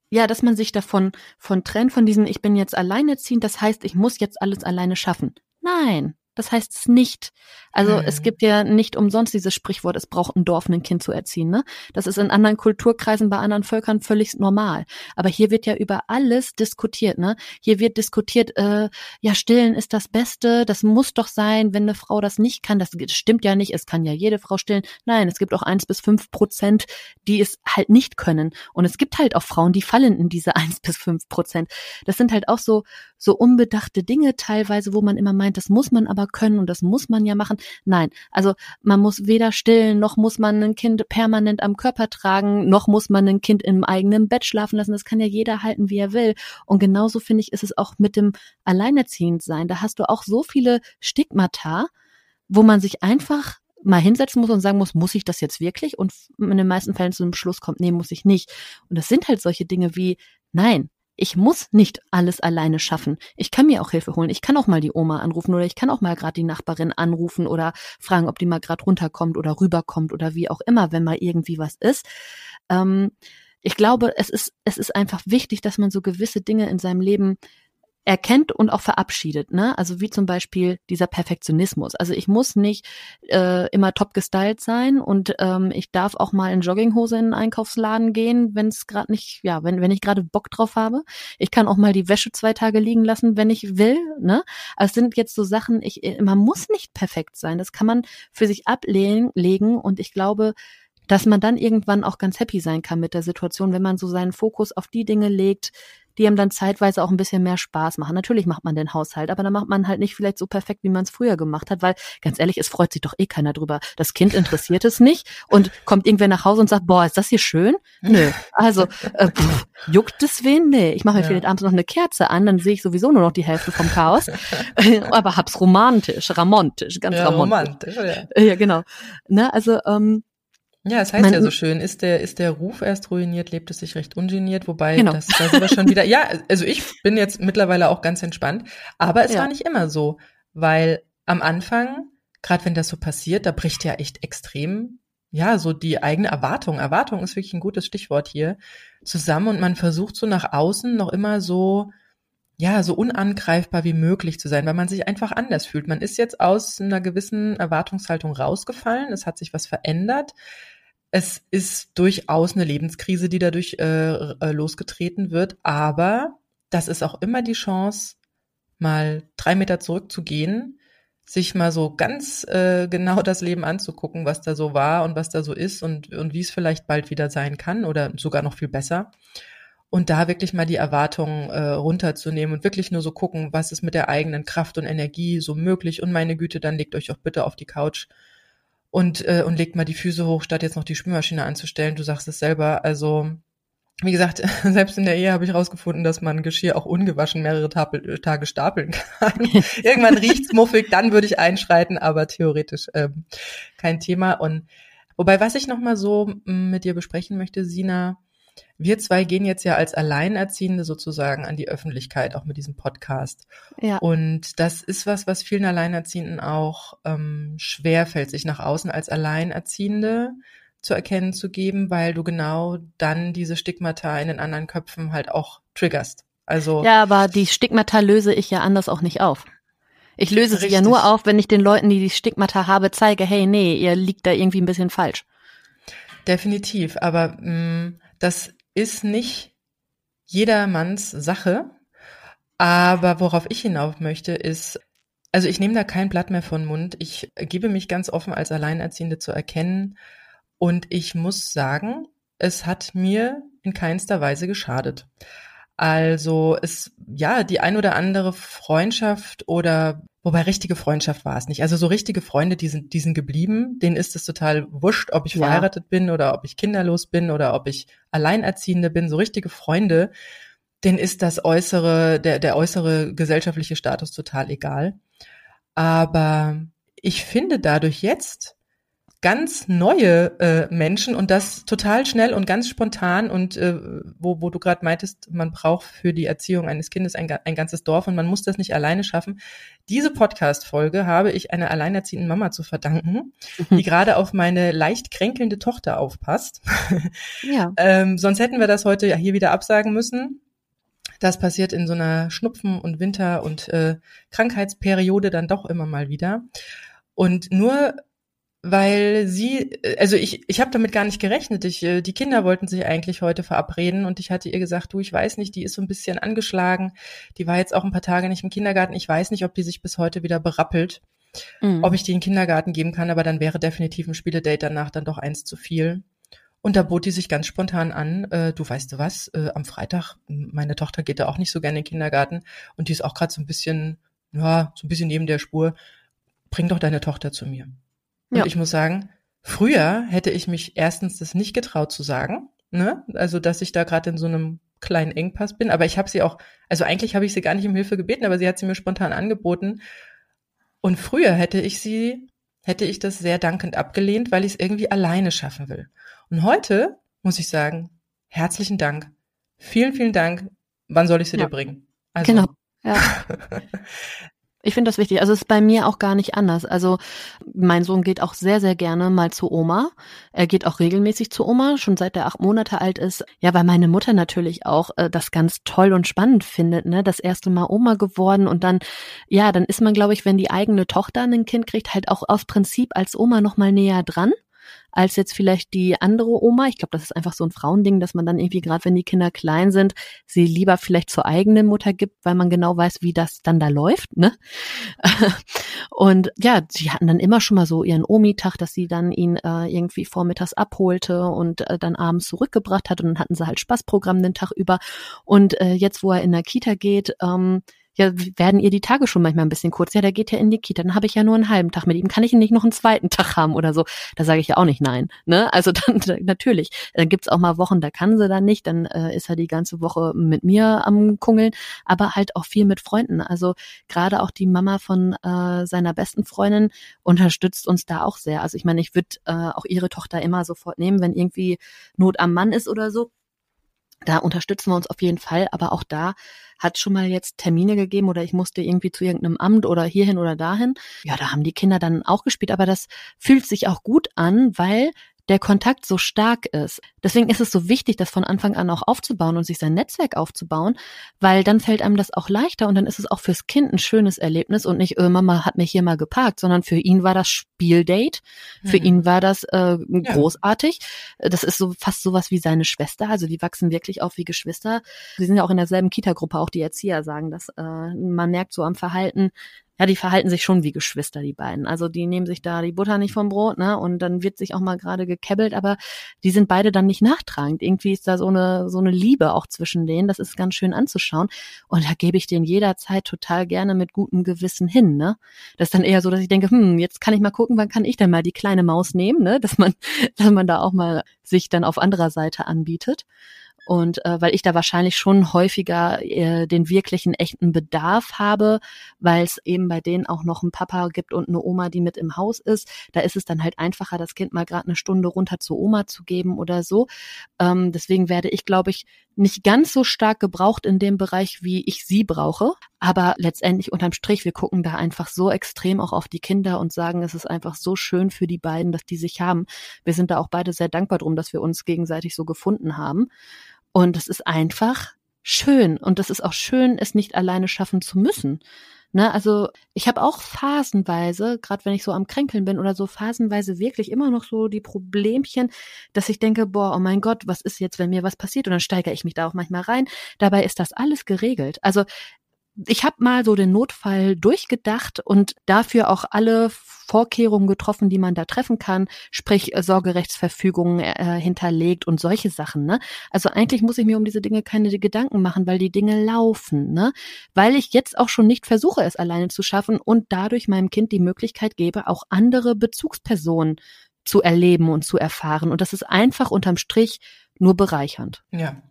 ja, dass man sich davon von trennt von diesem ich bin jetzt alleinerziehend, das heißt, ich muss jetzt alles alleine schaffen. Nein, Das heißt es nicht. Also mhm. es gibt ja nicht umsonst dieses Sprichwort, es braucht ein Dorf, ein Kind zu erziehen. Ne? Das ist in anderen Kulturkreisen, bei anderen Völkern völlig normal. Aber hier wird ja über alles diskutiert. Ne? Hier wird diskutiert, äh, ja, stillen ist das Beste, das muss doch sein, wenn eine Frau das nicht kann. Das stimmt ja nicht, es kann ja jede Frau stillen. Nein, es gibt auch eins bis fünf Prozent, die es halt nicht können. Und es gibt halt auch Frauen, die fallen in diese eins bis fünf Prozent. Das sind halt auch so, so unbedachte Dinge teilweise, wo man immer meint, das muss man aber können und das muss man ja machen. Nein, also man muss weder stillen, noch muss man ein Kind permanent am Körper tragen, noch muss man ein Kind im eigenen Bett schlafen lassen. Das kann ja jeder halten, wie er will. Und genauso finde ich, ist es auch mit dem Alleinerziehendsein. Da hast du auch so viele Stigmata, wo man sich einfach mal hinsetzen muss und sagen muss, muss ich das jetzt wirklich? Und in den meisten Fällen zu einem Schluss kommt, nee, muss ich nicht. Und das sind halt solche Dinge wie, nein, ich muss nicht alles alleine schaffen. Ich kann mir auch Hilfe holen. Ich kann auch mal die Oma anrufen oder ich kann auch mal gerade die Nachbarin anrufen oder fragen, ob die mal gerade runterkommt oder rüberkommt oder wie auch immer, wenn mal irgendwie was ist. Ähm, ich glaube, es ist, es ist einfach wichtig, dass man so gewisse Dinge in seinem Leben erkennt und auch verabschiedet, ne? Also wie zum Beispiel dieser Perfektionismus. Also ich muss nicht äh, immer top gestylt sein und ähm, ich darf auch mal in Jogginghose in einen Einkaufsladen gehen, wenn es gerade nicht, ja, wenn wenn ich gerade Bock drauf habe. Ich kann auch mal die Wäsche zwei Tage liegen lassen, wenn ich will, ne? Also es sind jetzt so Sachen. Ich äh, man muss nicht perfekt sein. Das kann man für sich ablegen legen und ich glaube, dass man dann irgendwann auch ganz happy sein kann mit der Situation, wenn man so seinen Fokus auf die Dinge legt, die einem dann zeitweise auch ein bisschen mehr Spaß machen. Natürlich macht man den Haushalt, aber dann macht man halt nicht vielleicht so perfekt, wie man es früher gemacht hat, weil ganz ehrlich, es freut sich doch eh keiner drüber. Das Kind interessiert es nicht und kommt irgendwer nach Hause und sagt, boah, ist das hier schön? Nö. Also, äh, pff, juckt es wen? Nee. Ich mache mir ja. vielleicht abends noch eine Kerze an, dann sehe ich sowieso nur noch die Hälfte vom Chaos. aber hab's romantisch, ramontisch, ganz ja, romantisch. romantisch ja. ja, genau. Ne, also, ähm, ja, es heißt Man, ja so schön, ist der, ist der Ruf erst ruiniert, lebt es sich recht ungeniert, wobei genau. das, da sind wir schon wieder, ja, also ich bin jetzt mittlerweile auch ganz entspannt, aber es ja. war nicht immer so, weil am Anfang, gerade wenn das so passiert, da bricht ja echt extrem, ja, so die eigene Erwartung, Erwartung ist wirklich ein gutes Stichwort hier, zusammen und man versucht so nach außen noch immer so, ja, so unangreifbar wie möglich zu sein, weil man sich einfach anders fühlt. Man ist jetzt aus einer gewissen Erwartungshaltung rausgefallen, es hat sich was verändert es ist durchaus eine Lebenskrise, die dadurch äh, äh, losgetreten wird, aber das ist auch immer die Chance, mal drei Meter zurückzugehen, sich mal so ganz äh, genau das Leben anzugucken, was da so war und was da so ist und, und wie es vielleicht bald wieder sein kann oder sogar noch viel besser. Und da wirklich mal die Erwartungen äh, runterzunehmen und wirklich nur so gucken, was ist mit der eigenen Kraft und Energie so möglich. Und meine Güte, dann legt euch auch bitte auf die Couch und, äh, und legt mal die Füße hoch, statt jetzt noch die Spülmaschine anzustellen. Du sagst es selber. Also, wie gesagt, selbst in der Ehe habe ich rausgefunden, dass man Geschirr auch ungewaschen mehrere Tapel, Tage stapeln kann. Irgendwann riecht's muffig, dann würde ich einschreiten, aber theoretisch ähm, kein Thema. Und wobei, was ich noch mal so mm, mit dir besprechen möchte, Sina, wir zwei gehen jetzt ja als Alleinerziehende sozusagen an die Öffentlichkeit, auch mit diesem Podcast. Ja. Und das ist was, was vielen Alleinerziehenden auch ähm, schwer fällt, sich nach außen als Alleinerziehende zu erkennen zu geben, weil du genau dann diese Stigmata in den anderen Köpfen halt auch triggerst. Also ja, aber die Stigmata löse ich ja anders auch nicht auf. Ich löse richtig. sie ja nur auf, wenn ich den Leuten, die die Stigmata habe, zeige, hey, nee, ihr liegt da irgendwie ein bisschen falsch. Definitiv, aber mh, mm, das ist nicht jedermanns Sache. Aber worauf ich hinauf möchte, ist, also ich nehme da kein Blatt mehr von Mund. Ich gebe mich ganz offen als Alleinerziehende zu erkennen. Und ich muss sagen, es hat mir in keinster Weise geschadet. Also es, ja, die ein oder andere Freundschaft oder Wobei richtige Freundschaft war es nicht. Also so richtige Freunde, die sind, die sind geblieben. Denen ist es total wurscht, ob ich ja. verheiratet bin oder ob ich kinderlos bin oder ob ich Alleinerziehende bin. So richtige Freunde, denen ist das äußere, der, der äußere gesellschaftliche Status total egal. Aber ich finde dadurch jetzt, ganz neue äh, Menschen und das total schnell und ganz spontan und äh, wo, wo du gerade meintest, man braucht für die Erziehung eines Kindes ein, ein ganzes Dorf und man muss das nicht alleine schaffen. Diese Podcast-Folge habe ich einer alleinerziehenden Mama zu verdanken, mhm. die gerade auf meine leicht kränkelnde Tochter aufpasst. Ja. ähm, sonst hätten wir das heute ja hier wieder absagen müssen. Das passiert in so einer Schnupfen- und Winter- und äh, Krankheitsperiode dann doch immer mal wieder. Und nur weil sie, also ich, ich habe damit gar nicht gerechnet. Ich, äh, die Kinder wollten sich eigentlich heute verabreden und ich hatte ihr gesagt, du, ich weiß nicht, die ist so ein bisschen angeschlagen. Die war jetzt auch ein paar Tage nicht im Kindergarten. Ich weiß nicht, ob die sich bis heute wieder berappelt, mhm. ob ich die in den Kindergarten geben kann, aber dann wäre definitiv ein Spieledate danach dann doch eins zu viel. Und da bot die sich ganz spontan an, äh, du weißt du was, äh, am Freitag, meine Tochter geht da auch nicht so gerne in den Kindergarten und die ist auch gerade so ein bisschen, ja, so ein bisschen neben der Spur. Bring doch deine Tochter zu mir. Und ja. ich muss sagen, früher hätte ich mich erstens das nicht getraut zu sagen, ne? Also, dass ich da gerade in so einem kleinen Engpass bin, aber ich habe sie auch, also eigentlich habe ich sie gar nicht um Hilfe gebeten, aber sie hat sie mir spontan angeboten. Und früher hätte ich sie, hätte ich das sehr dankend abgelehnt, weil ich es irgendwie alleine schaffen will. Und heute muss ich sagen, herzlichen Dank. Vielen, vielen Dank. Wann soll ich sie ja. dir bringen? Also, genau. Ja. Ich finde das wichtig. Also es ist bei mir auch gar nicht anders. Also mein Sohn geht auch sehr, sehr gerne mal zu Oma. Er geht auch regelmäßig zu Oma, schon seit er acht Monate alt ist. Ja, weil meine Mutter natürlich auch äh, das ganz toll und spannend findet, ne? Das erste Mal Oma geworden und dann, ja, dann ist man, glaube ich, wenn die eigene Tochter ein Kind kriegt, halt auch aus Prinzip als Oma noch mal näher dran als jetzt vielleicht die andere Oma. Ich glaube, das ist einfach so ein Frauending, dass man dann irgendwie, gerade wenn die Kinder klein sind, sie lieber vielleicht zur eigenen Mutter gibt, weil man genau weiß, wie das dann da läuft. Ne? Und ja, sie hatten dann immer schon mal so ihren Omi-Tag, dass sie dann ihn äh, irgendwie vormittags abholte und äh, dann abends zurückgebracht hat. Und dann hatten sie halt Spaßprogramm den Tag über. Und äh, jetzt, wo er in der Kita geht, ähm, ja, werden ihr die Tage schon manchmal ein bisschen kurz? Ja, der geht ja in die Kita, dann habe ich ja nur einen halben Tag mit ihm. Kann ich nicht noch einen zweiten Tag haben oder so? Da sage ich ja auch nicht nein. Ne? Also dann natürlich. Dann gibt's auch mal Wochen, da kann sie dann nicht. Dann äh, ist er die ganze Woche mit mir am Kungeln, aber halt auch viel mit Freunden. Also gerade auch die Mama von äh, seiner besten Freundin unterstützt uns da auch sehr. Also ich meine, ich würde äh, auch ihre Tochter immer sofort nehmen, wenn irgendwie Not am Mann ist oder so da unterstützen wir uns auf jeden Fall, aber auch da hat schon mal jetzt Termine gegeben oder ich musste irgendwie zu irgendeinem Amt oder hierhin oder dahin. Ja, da haben die Kinder dann auch gespielt, aber das fühlt sich auch gut an, weil der Kontakt so stark ist. Deswegen ist es so wichtig, das von Anfang an auch aufzubauen und sich sein Netzwerk aufzubauen, weil dann fällt einem das auch leichter und dann ist es auch fürs Kind ein schönes Erlebnis und nicht, äh, Mama hat mich hier mal geparkt, sondern für ihn war das Spieldate, für mhm. ihn war das äh, großartig. Das ist so fast sowas wie seine Schwester, also die wachsen wirklich auf wie Geschwister. Sie sind ja auch in derselben Kita-Gruppe, auch die Erzieher sagen das. Äh, man merkt so am Verhalten, ja, die verhalten sich schon wie Geschwister, die beiden. Also die nehmen sich da die Butter nicht vom Brot, ne? Und dann wird sich auch mal gerade gekebbelt, aber die sind beide dann nicht nachtragend. Irgendwie ist da so eine, so eine Liebe auch zwischen denen. Das ist ganz schön anzuschauen. Und da gebe ich denen jederzeit total gerne mit gutem Gewissen hin, ne? Das ist dann eher so, dass ich denke, hm, jetzt kann ich mal gucken, wann kann ich denn mal die kleine Maus nehmen, ne? Dass man, dass man da auch mal sich dann auf anderer Seite anbietet. Und äh, weil ich da wahrscheinlich schon häufiger äh, den wirklichen echten Bedarf habe, weil es eben bei denen auch noch einen Papa gibt und eine Oma, die mit im Haus ist, da ist es dann halt einfacher, das Kind mal gerade eine Stunde runter zur Oma zu geben oder so. Ähm, deswegen werde ich, glaube ich, nicht ganz so stark gebraucht in dem Bereich, wie ich sie brauche. Aber letztendlich unterm Strich, wir gucken da einfach so extrem auch auf die Kinder und sagen, es ist einfach so schön für die beiden, dass die sich haben. Wir sind da auch beide sehr dankbar drum, dass wir uns gegenseitig so gefunden haben. Und es ist einfach schön. Und es ist auch schön, es nicht alleine schaffen zu müssen. Ne, also ich habe auch phasenweise, gerade wenn ich so am Kränkeln bin oder so, phasenweise wirklich immer noch so die Problemchen, dass ich denke, boah, oh mein Gott, was ist jetzt, wenn mir was passiert? Und dann steigere ich mich da auch manchmal rein. Dabei ist das alles geregelt. Also ich habe mal so den Notfall durchgedacht und dafür auch alle Vorkehrungen getroffen, die man da treffen kann, sprich äh, Sorgerechtsverfügungen äh, hinterlegt und solche Sachen. Ne? Also eigentlich muss ich mir um diese Dinge keine Gedanken machen, weil die Dinge laufen. Ne? Weil ich jetzt auch schon nicht versuche, es alleine zu schaffen und dadurch meinem Kind die Möglichkeit gebe, auch andere Bezugspersonen zu erleben und zu erfahren. Und das ist einfach unterm Strich nur bereichernd. Ja.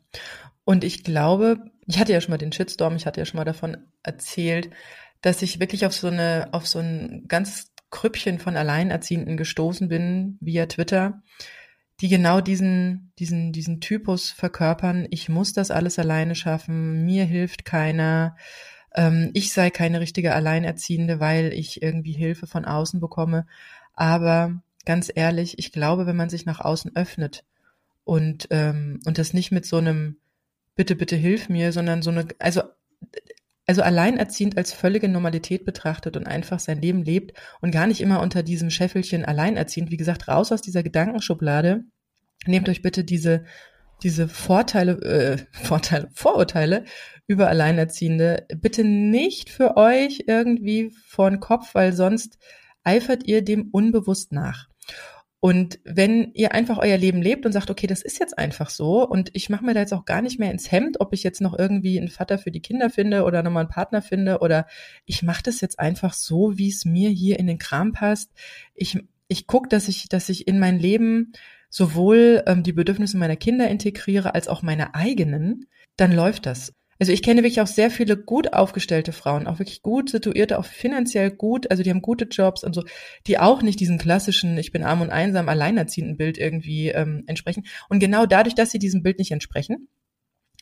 Und ich glaube, ich hatte ja schon mal den Shitstorm, ich hatte ja schon mal davon erzählt, dass ich wirklich auf so eine, auf so ein ganz Krüppchen von Alleinerziehenden gestoßen bin via Twitter, die genau diesen, diesen, diesen Typus verkörpern. Ich muss das alles alleine schaffen, mir hilft keiner, ähm, ich sei keine richtige Alleinerziehende, weil ich irgendwie Hilfe von außen bekomme. Aber ganz ehrlich, ich glaube, wenn man sich nach außen öffnet und, ähm, und das nicht mit so einem bitte, bitte hilf mir, sondern so eine, also also alleinerziehend als völlige Normalität betrachtet und einfach sein Leben lebt und gar nicht immer unter diesem Scheffelchen alleinerziehend. Wie gesagt, raus aus dieser Gedankenschublade. Nehmt euch bitte diese, diese Vorteile, äh, Vorteile, Vorurteile über Alleinerziehende bitte nicht für euch irgendwie vor den Kopf, weil sonst eifert ihr dem unbewusst nach. Und wenn ihr einfach euer Leben lebt und sagt, okay, das ist jetzt einfach so und ich mache mir da jetzt auch gar nicht mehr ins Hemd, ob ich jetzt noch irgendwie einen Vater für die Kinder finde oder nochmal einen Partner finde oder ich mache das jetzt einfach so, wie es mir hier in den Kram passt. Ich, ich gucke, dass ich, dass ich in mein Leben sowohl ähm, die Bedürfnisse meiner Kinder integriere als auch meine eigenen, dann läuft das. Also ich kenne wirklich auch sehr viele gut aufgestellte Frauen, auch wirklich gut situierte, auch finanziell gut, also die haben gute Jobs und so, die auch nicht diesem klassischen, ich bin arm und einsam, alleinerziehenden Bild irgendwie ähm, entsprechen. Und genau dadurch, dass sie diesem Bild nicht entsprechen,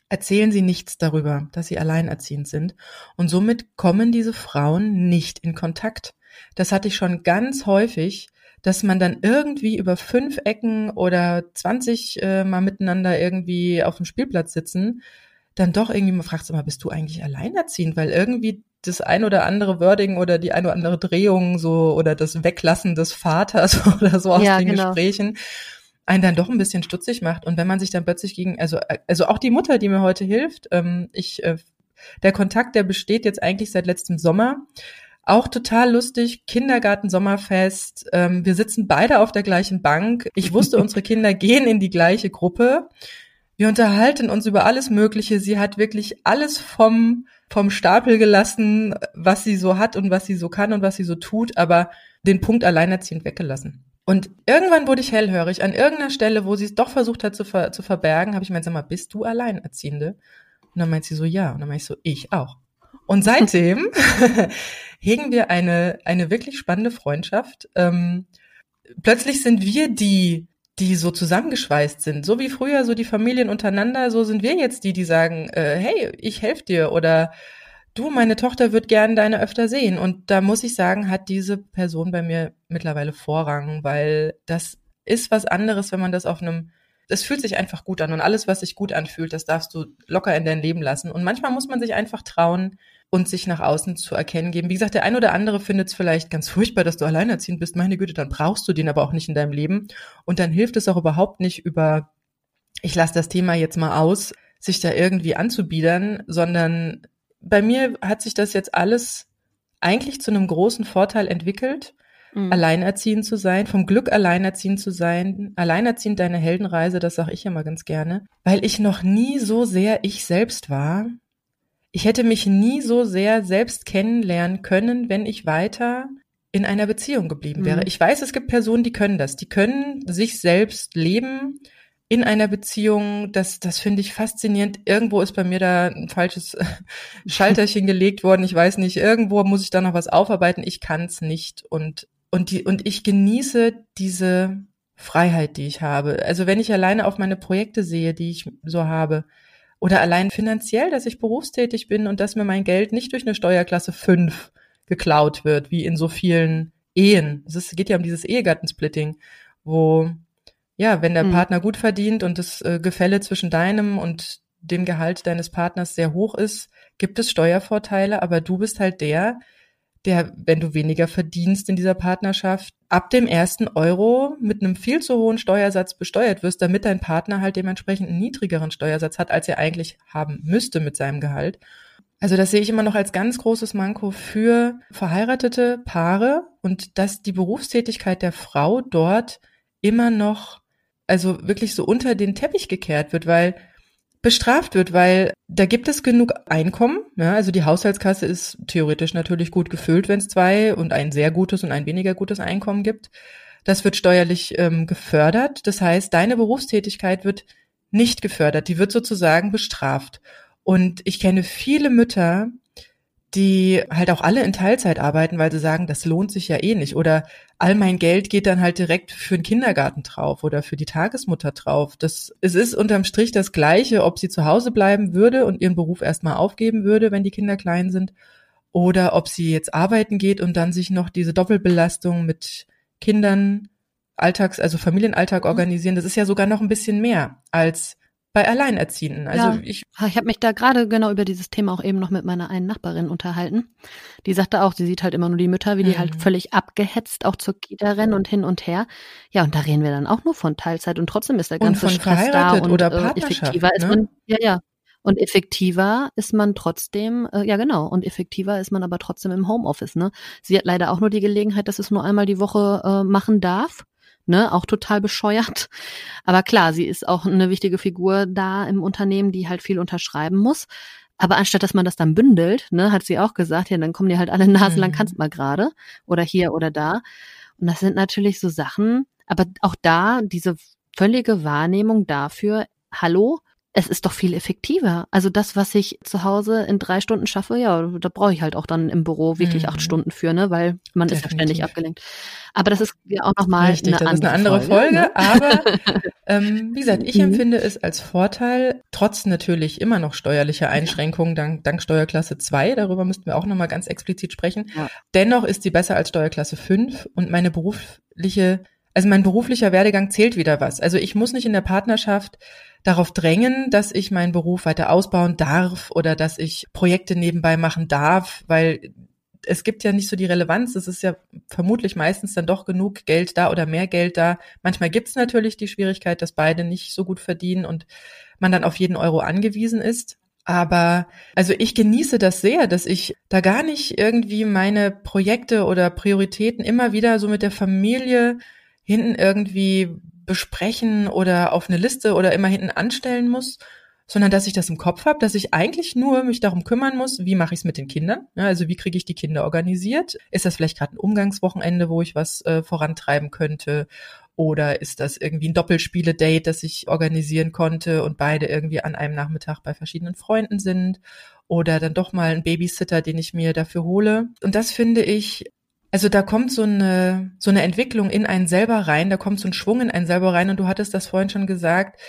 erzählen sie nichts darüber, dass sie alleinerziehend sind. Und somit kommen diese Frauen nicht in Kontakt. Das hatte ich schon ganz häufig, dass man dann irgendwie über fünf Ecken oder 20 äh, mal miteinander irgendwie auf dem Spielplatz sitzen, dann doch irgendwie mal fragst, mal, bist du eigentlich alleinerziehend? Weil irgendwie das ein oder andere Wording oder die ein oder andere Drehung so oder das Weglassen des Vaters oder so aus ja, den genau. Gesprächen einen dann doch ein bisschen stutzig macht. Und wenn man sich dann plötzlich gegen, also, also auch die Mutter, die mir heute hilft, ähm, ich, äh, der Kontakt, der besteht jetzt eigentlich seit letztem Sommer. Auch total lustig, Kindergarten-Sommerfest. Ähm, wir sitzen beide auf der gleichen Bank. Ich wusste, unsere Kinder gehen in die gleiche Gruppe. Wir unterhalten uns über alles Mögliche. Sie hat wirklich alles vom, vom Stapel gelassen, was sie so hat und was sie so kann und was sie so tut, aber den Punkt alleinerziehend weggelassen. Und irgendwann wurde ich hellhörig. An irgendeiner Stelle, wo sie es doch versucht hat zu, ver zu verbergen, habe ich mir sag mal, bist du Alleinerziehende? Und dann meint sie so, ja. Und dann meinte ich so, ich auch. Und seitdem hegen wir eine, eine wirklich spannende Freundschaft. Ähm, plötzlich sind wir die, die so zusammengeschweißt sind. So wie früher so die Familien untereinander, so sind wir jetzt die, die sagen, äh, hey, ich helfe dir oder du, meine Tochter wird gern deine öfter sehen. Und da muss ich sagen, hat diese Person bei mir mittlerweile Vorrang, weil das ist was anderes, wenn man das auf einem es fühlt sich einfach gut an und alles, was sich gut anfühlt, das darfst du locker in dein Leben lassen. Und manchmal muss man sich einfach trauen, und sich nach außen zu erkennen geben. Wie gesagt, der ein oder andere findet es vielleicht ganz furchtbar, dass du alleinerziehend bist. Meine Güte, dann brauchst du den aber auch nicht in deinem Leben. Und dann hilft es auch überhaupt nicht über, ich lasse das Thema jetzt mal aus, sich da irgendwie anzubiedern, sondern bei mir hat sich das jetzt alles eigentlich zu einem großen Vorteil entwickelt, mhm. alleinerziehend zu sein, vom Glück alleinerziehend zu sein, alleinerziehend deine Heldenreise, das sage ich immer ganz gerne, weil ich noch nie so sehr ich selbst war ich hätte mich nie so sehr selbst kennenlernen können, wenn ich weiter in einer Beziehung geblieben wäre. Mhm. Ich weiß, es gibt Personen, die können das. Die können sich selbst leben in einer Beziehung. Das, das finde ich faszinierend. Irgendwo ist bei mir da ein falsches Schalterchen gelegt worden. Ich weiß nicht. Irgendwo muss ich da noch was aufarbeiten. Ich kann es nicht. Und, und die, und ich genieße diese Freiheit, die ich habe. Also wenn ich alleine auf meine Projekte sehe, die ich so habe, oder allein finanziell, dass ich berufstätig bin und dass mir mein Geld nicht durch eine Steuerklasse 5 geklaut wird, wie in so vielen Ehen. Es geht ja um dieses Ehegattensplitting, wo, ja, wenn der mhm. Partner gut verdient und das äh, Gefälle zwischen deinem und dem Gehalt deines Partners sehr hoch ist, gibt es Steuervorteile, aber du bist halt der, der, wenn du weniger verdienst in dieser Partnerschaft, ab dem ersten Euro mit einem viel zu hohen Steuersatz besteuert wirst, damit dein Partner halt dementsprechend einen niedrigeren Steuersatz hat, als er eigentlich haben müsste mit seinem Gehalt. Also das sehe ich immer noch als ganz großes Manko für verheiratete Paare und dass die Berufstätigkeit der Frau dort immer noch, also wirklich so unter den Teppich gekehrt wird, weil bestraft wird, weil da gibt es genug Einkommen. Ja, also die Haushaltskasse ist theoretisch natürlich gut gefüllt, wenn es zwei und ein sehr gutes und ein weniger gutes Einkommen gibt. Das wird steuerlich ähm, gefördert. Das heißt, deine Berufstätigkeit wird nicht gefördert. Die wird sozusagen bestraft. Und ich kenne viele Mütter, die halt auch alle in Teilzeit arbeiten, weil sie sagen, das lohnt sich ja eh nicht. Oder all mein Geld geht dann halt direkt für den Kindergarten drauf oder für die Tagesmutter drauf. Das, es ist unterm Strich das Gleiche, ob sie zu Hause bleiben würde und ihren Beruf erstmal aufgeben würde, wenn die Kinder klein sind, oder ob sie jetzt arbeiten geht und dann sich noch diese Doppelbelastung mit Kindern, Alltags, also Familienalltag mhm. organisieren. Das ist ja sogar noch ein bisschen mehr als bei Alleinerziehenden. Also ja, ich, ich habe mich da gerade genau über dieses Thema auch eben noch mit meiner einen Nachbarin unterhalten. Die sagte auch, sie sieht halt immer nur die Mütter, wie die halt mhm. halt völlig abgehetzt auch zur Kita rennen und hin und her. Ja, und da reden wir dann auch nur von Teilzeit und trotzdem ist der ganze Stress da und oder äh, effektiver ne? ist man. Ja, ja. Und effektiver ist man trotzdem, äh, ja genau, und effektiver ist man aber trotzdem im Homeoffice, ne? Sie hat leider auch nur die Gelegenheit, dass es nur einmal die Woche äh, machen darf ne, auch total bescheuert. Aber klar, sie ist auch eine wichtige Figur da im Unternehmen, die halt viel unterschreiben muss. Aber anstatt dass man das dann bündelt, ne, hat sie auch gesagt, ja, dann kommen die halt alle naselang, mhm. kannst mal gerade oder hier oder da. Und das sind natürlich so Sachen, aber auch da diese völlige Wahrnehmung dafür, hallo, es ist doch viel effektiver. Also das, was ich zu Hause in drei Stunden schaffe, ja, da brauche ich halt auch dann im Büro wirklich mhm. acht Stunden für, ne, weil man Definitiv. ist ja ständig abgelenkt. Aber das ist ja auch nochmal eine, das andere ist eine andere Folge. Folge ne? Aber ähm, wie gesagt, ich mhm. empfinde es als Vorteil, trotz natürlich immer noch steuerlicher Einschränkungen dank, dank Steuerklasse 2, darüber müssten wir auch nochmal ganz explizit sprechen. Ja. Dennoch ist sie besser als Steuerklasse 5 und meine berufliche also mein beruflicher Werdegang zählt wieder was. Also ich muss nicht in der Partnerschaft darauf drängen, dass ich meinen Beruf weiter ausbauen darf oder dass ich Projekte nebenbei machen darf, weil es gibt ja nicht so die Relevanz. Es ist ja vermutlich meistens dann doch genug Geld da oder mehr Geld da. Manchmal gibt es natürlich die Schwierigkeit, dass beide nicht so gut verdienen und man dann auf jeden Euro angewiesen ist. Aber also ich genieße das sehr, dass ich da gar nicht irgendwie meine Projekte oder Prioritäten immer wieder so mit der Familie hinten irgendwie besprechen oder auf eine Liste oder immer hinten anstellen muss, sondern dass ich das im Kopf habe, dass ich eigentlich nur mich darum kümmern muss, wie mache ich es mit den Kindern? Ja, also wie kriege ich die Kinder organisiert? Ist das vielleicht gerade ein Umgangswochenende, wo ich was äh, vorantreiben könnte? Oder ist das irgendwie ein Doppelspiele-Date, das ich organisieren konnte und beide irgendwie an einem Nachmittag bei verschiedenen Freunden sind? Oder dann doch mal ein Babysitter, den ich mir dafür hole. Und das finde ich also da kommt so eine, so eine Entwicklung in einen selber rein, da kommt so ein Schwung in einen selber rein und du hattest das vorhin schon gesagt,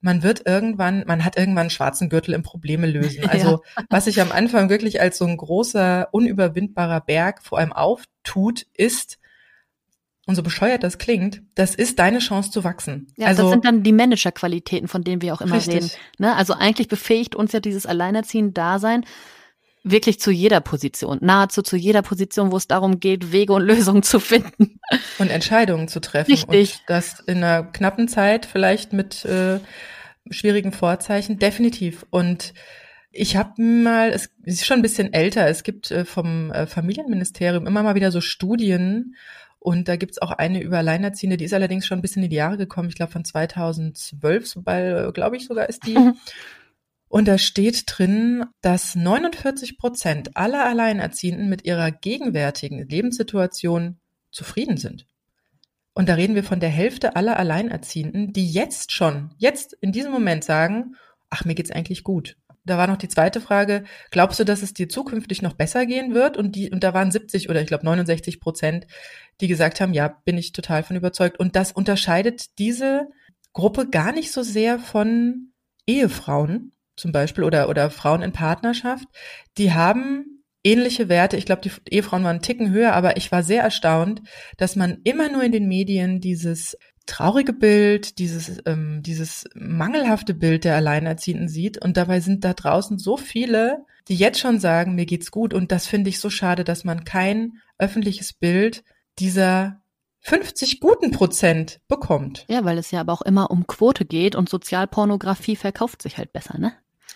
man wird irgendwann, man hat irgendwann einen schwarzen Gürtel im Probleme lösen. Also ja. was sich am Anfang wirklich als so ein großer, unüberwindbarer Berg vor allem auftut, ist, und so bescheuert das klingt, das ist deine Chance zu wachsen. Ja, also, das sind dann die Managerqualitäten, von denen wir auch immer richtig. reden. Ne? Also eigentlich befähigt uns ja dieses Alleinerziehen-Dasein, wirklich zu jeder Position, nahezu zu jeder Position, wo es darum geht, Wege und Lösungen zu finden. Und Entscheidungen zu treffen. Richtig. Und das in einer knappen Zeit, vielleicht mit äh, schwierigen Vorzeichen, definitiv. Und ich habe mal, es ist schon ein bisschen älter, es gibt äh, vom äh, Familienministerium immer mal wieder so Studien und da gibt's auch eine über Alleinerziehende, die ist allerdings schon ein bisschen in die Jahre gekommen, ich glaube von 2012, sobald, glaube ich sogar ist die. Mhm. Und da steht drin, dass 49 Prozent aller Alleinerziehenden mit ihrer gegenwärtigen Lebenssituation zufrieden sind. Und da reden wir von der Hälfte aller Alleinerziehenden, die jetzt schon, jetzt in diesem Moment sagen, ach, mir geht's eigentlich gut. Da war noch die zweite Frage, glaubst du, dass es dir zukünftig noch besser gehen wird? Und die, und da waren 70 oder ich glaube 69 Prozent, die gesagt haben, ja, bin ich total von überzeugt. Und das unterscheidet diese Gruppe gar nicht so sehr von Ehefrauen, zum Beispiel oder, oder Frauen in Partnerschaft, die haben ähnliche Werte. Ich glaube, die Ehefrauen waren einen Ticken höher, aber ich war sehr erstaunt, dass man immer nur in den Medien dieses traurige Bild, dieses, ähm, dieses mangelhafte Bild der Alleinerziehenden sieht. Und dabei sind da draußen so viele, die jetzt schon sagen, mir geht's gut. Und das finde ich so schade, dass man kein öffentliches Bild dieser 50 guten Prozent bekommt. Ja, weil es ja aber auch immer um Quote geht und Sozialpornografie verkauft sich halt besser, ne?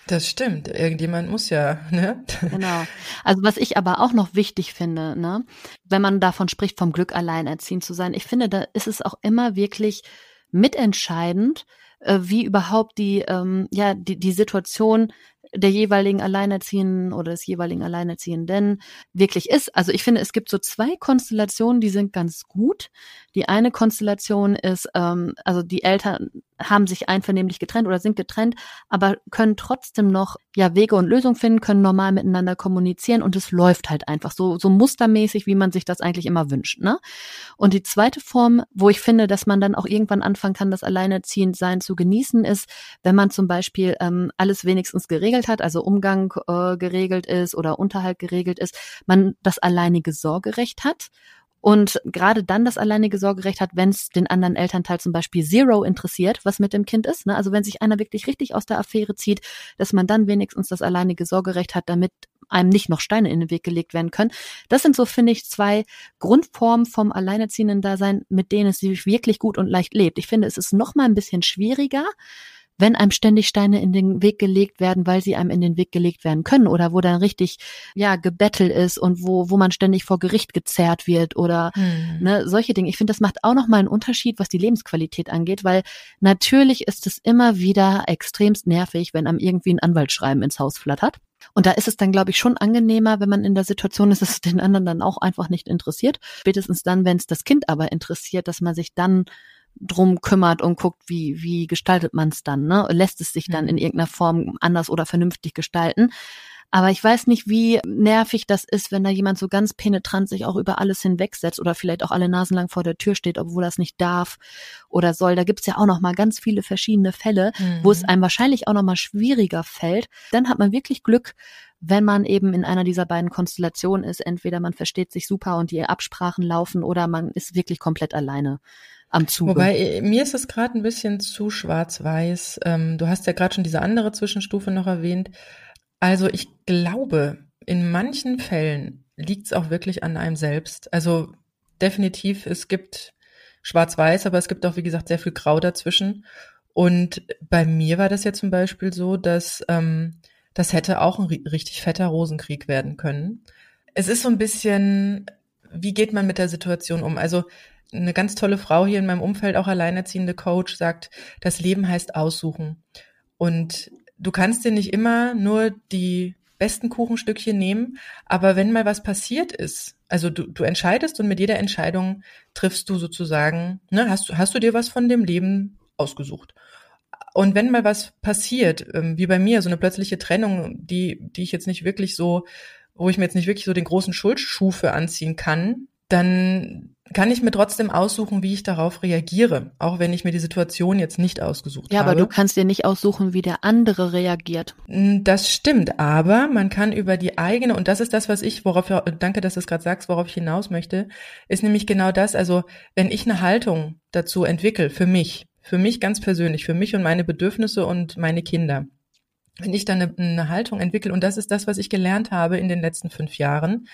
Das stimmt. Irgendjemand muss ja, ne? Genau. Also was ich aber auch noch wichtig finde, ne, wenn man davon spricht, vom Glück alleinerziehend zu sein, ich finde, da ist es auch immer wirklich mitentscheidend, äh, wie überhaupt die, ähm, ja, die, die Situation der jeweiligen Alleinerziehenden oder des jeweiligen Alleinerziehenden wirklich ist. Also ich finde, es gibt so zwei Konstellationen, die sind ganz gut. Die eine Konstellation ist, ähm, also die Eltern haben sich einvernehmlich getrennt oder sind getrennt, aber können trotzdem noch ja Wege und Lösungen finden, können normal miteinander kommunizieren und es läuft halt einfach so so mustermäßig, wie man sich das eigentlich immer wünscht, ne? Und die zweite Form, wo ich finde, dass man dann auch irgendwann anfangen kann, das Alleinerziehendsein zu genießen, ist, wenn man zum Beispiel ähm, alles wenigstens geregelt hat, also Umgang äh, geregelt ist oder Unterhalt geregelt ist, man das alleinige Sorgerecht hat und gerade dann das alleinige Sorgerecht hat, wenn es den anderen Elternteil zum Beispiel Zero interessiert, was mit dem Kind ist. Ne? Also wenn sich einer wirklich richtig aus der Affäre zieht, dass man dann wenigstens das alleinige Sorgerecht hat, damit einem nicht noch Steine in den Weg gelegt werden können. Das sind so, finde ich, zwei Grundformen vom alleinerziehenden Dasein, mit denen es sich wirklich gut und leicht lebt. Ich finde, es ist noch mal ein bisschen schwieriger, wenn einem ständig Steine in den Weg gelegt werden, weil sie einem in den Weg gelegt werden können oder wo dann richtig ja gebettelt ist und wo wo man ständig vor Gericht gezerrt wird oder hm. ne, solche Dinge. Ich finde, das macht auch noch mal einen Unterschied, was die Lebensqualität angeht, weil natürlich ist es immer wieder extremst nervig, wenn einem irgendwie ein Anwaltsschreiben ins Haus flattert. Und da ist es dann, glaube ich, schon angenehmer, wenn man in der Situation ist, dass es den anderen dann auch einfach nicht interessiert. Spätestens dann, wenn es das Kind aber interessiert, dass man sich dann drum kümmert und guckt, wie, wie gestaltet man es dann, ne? Lässt es sich dann mhm. in irgendeiner Form anders oder vernünftig gestalten. Aber ich weiß nicht, wie nervig das ist, wenn da jemand so ganz penetrant sich auch über alles hinwegsetzt oder vielleicht auch alle Nasen lang vor der Tür steht, obwohl das nicht darf oder soll. Da gibt's ja auch noch mal ganz viele verschiedene Fälle, mhm. wo es mhm. einem wahrscheinlich auch noch mal schwieriger fällt. Dann hat man wirklich Glück, wenn man eben in einer dieser beiden Konstellationen ist. Entweder man versteht sich super und die Absprachen laufen oder man ist wirklich komplett alleine am Zuge. Wobei, äh, mir ist es gerade ein bisschen zu schwarz-weiß. Ähm, du hast ja gerade schon diese andere Zwischenstufe noch erwähnt. Also ich glaube, in manchen Fällen liegt es auch wirklich an einem selbst. Also definitiv, es gibt schwarz-weiß, aber es gibt auch, wie gesagt, sehr viel Grau dazwischen. Und bei mir war das ja zum Beispiel so, dass ähm, das hätte auch ein richtig fetter Rosenkrieg werden können. Es ist so ein bisschen, wie geht man mit der Situation um? Also eine ganz tolle Frau hier in meinem Umfeld, auch alleinerziehende Coach, sagt, das Leben heißt aussuchen. Und du kannst dir nicht immer nur die besten Kuchenstückchen nehmen, aber wenn mal was passiert ist, also du, du entscheidest und mit jeder Entscheidung triffst du sozusagen, ne, hast, du hast du dir was von dem Leben ausgesucht. Und wenn mal was passiert, ähm, wie bei mir, so eine plötzliche Trennung, die, die ich jetzt nicht wirklich so, wo ich mir jetzt nicht wirklich so den großen Schuldschuh für anziehen kann, dann kann ich mir trotzdem aussuchen, wie ich darauf reagiere, auch wenn ich mir die Situation jetzt nicht ausgesucht ja, habe. Ja, aber du kannst dir nicht aussuchen, wie der andere reagiert. Hm, das stimmt, aber man kann über die eigene, und das ist das, was ich, worauf, danke, dass du es gerade sagst, worauf ich hinaus möchte, ist nämlich genau das, also wenn ich eine Haltung dazu entwickle, für mich, für mich ganz persönlich, für mich und meine Bedürfnisse und meine Kinder, wenn ich dann eine, eine Haltung entwickle, und das ist das, was ich gelernt habe in den letzten fünf Jahren,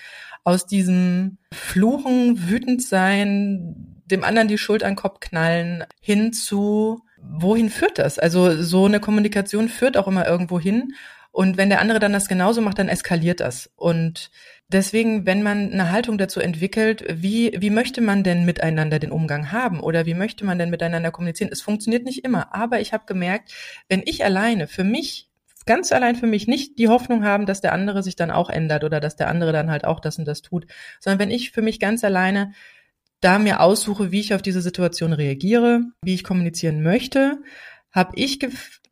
aus diesem Fluchen, wütend sein, dem anderen die Schuld an den Kopf knallen, hin zu, wohin führt das? Also so eine Kommunikation führt auch immer irgendwo hin. Und wenn der andere dann das genauso macht, dann eskaliert das. Und deswegen, wenn man eine Haltung dazu entwickelt, wie, wie möchte man denn miteinander den Umgang haben oder wie möchte man denn miteinander kommunizieren? Es funktioniert nicht immer, aber ich habe gemerkt, wenn ich alleine für mich ganz allein für mich nicht die Hoffnung haben, dass der andere sich dann auch ändert oder dass der andere dann halt auch das und das tut, sondern wenn ich für mich ganz alleine da mir aussuche, wie ich auf diese Situation reagiere, wie ich kommunizieren möchte, habe ich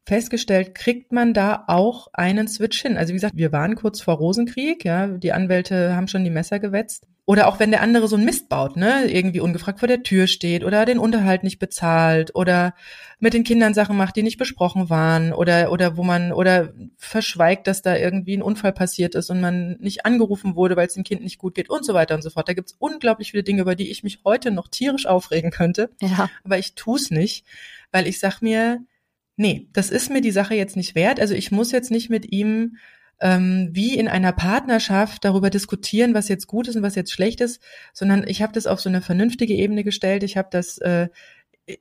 festgestellt, kriegt man da auch einen Switch hin. Also wie gesagt, wir waren kurz vor Rosenkrieg, ja, die Anwälte haben schon die Messer gewetzt. Oder auch wenn der andere so ein Mist baut, ne, irgendwie ungefragt vor der Tür steht oder den Unterhalt nicht bezahlt oder mit den Kindern Sachen macht, die nicht besprochen waren oder oder wo man oder verschweigt, dass da irgendwie ein Unfall passiert ist und man nicht angerufen wurde, weil es dem Kind nicht gut geht und so weiter und so fort. Da gibt's unglaublich viele Dinge, über die ich mich heute noch tierisch aufregen könnte. Ja. Aber ich tu's nicht, weil ich sag mir, nee, das ist mir die Sache jetzt nicht wert. Also ich muss jetzt nicht mit ihm ähm, wie in einer Partnerschaft darüber diskutieren, was jetzt gut ist und was jetzt schlecht ist, sondern ich habe das auf so eine vernünftige Ebene gestellt. Ich habe das, äh,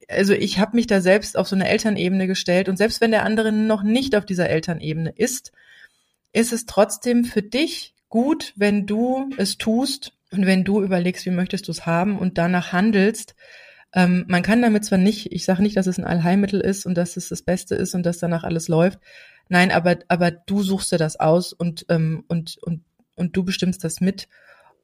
also ich habe mich da selbst auf so eine Elternebene gestellt und selbst wenn der andere noch nicht auf dieser Elternebene ist, ist es trotzdem für dich gut, wenn du es tust und wenn du überlegst, wie möchtest du es haben und danach handelst. Ähm, man kann damit zwar nicht, ich sage nicht, dass es ein Allheilmittel ist und dass es das Beste ist und dass danach alles läuft, Nein, aber, aber du suchst dir das aus und, ähm, und, und, und du bestimmst das mit.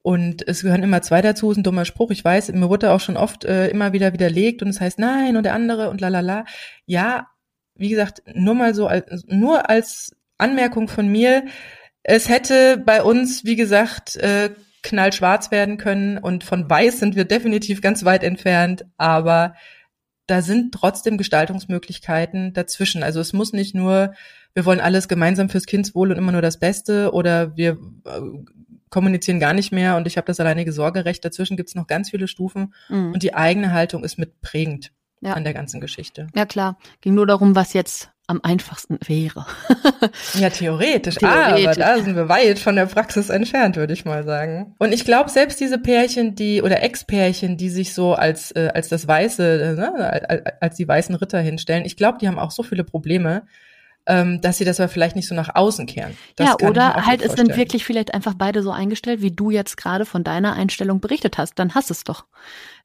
Und es gehören immer zwei dazu, ist ein dummer Spruch. Ich weiß, mir wurde auch schon oft äh, immer wieder widerlegt und es heißt nein und der andere und lalala. Ja, wie gesagt, nur mal so als, nur als Anmerkung von mir. Es hätte bei uns, wie gesagt, äh, knallschwarz werden können und von weiß sind wir definitiv ganz weit entfernt, aber da sind trotzdem Gestaltungsmöglichkeiten dazwischen. Also es muss nicht nur wir wollen alles gemeinsam fürs Kindswohl und immer nur das Beste oder wir äh, kommunizieren gar nicht mehr und ich habe das alleinige Sorgerecht. Dazwischen gibt's noch ganz viele Stufen mhm. und die eigene Haltung ist mit prägend ja. an der ganzen Geschichte. Ja klar, ging nur darum, was jetzt am einfachsten wäre. ja, theoretisch. theoretisch. aber da sind wir weit von der Praxis entfernt, würde ich mal sagen. Und ich glaube, selbst diese Pärchen, die oder Ex-Pärchen, die sich so als äh, als das weiße, äh, ne, als die weißen Ritter hinstellen, ich glaube, die haben auch so viele Probleme, ähm, dass sie das aber vielleicht nicht so nach außen kehren. Das ja, oder halt es sind wirklich vielleicht einfach beide so eingestellt, wie du jetzt gerade von deiner Einstellung berichtet hast. Dann hast es doch.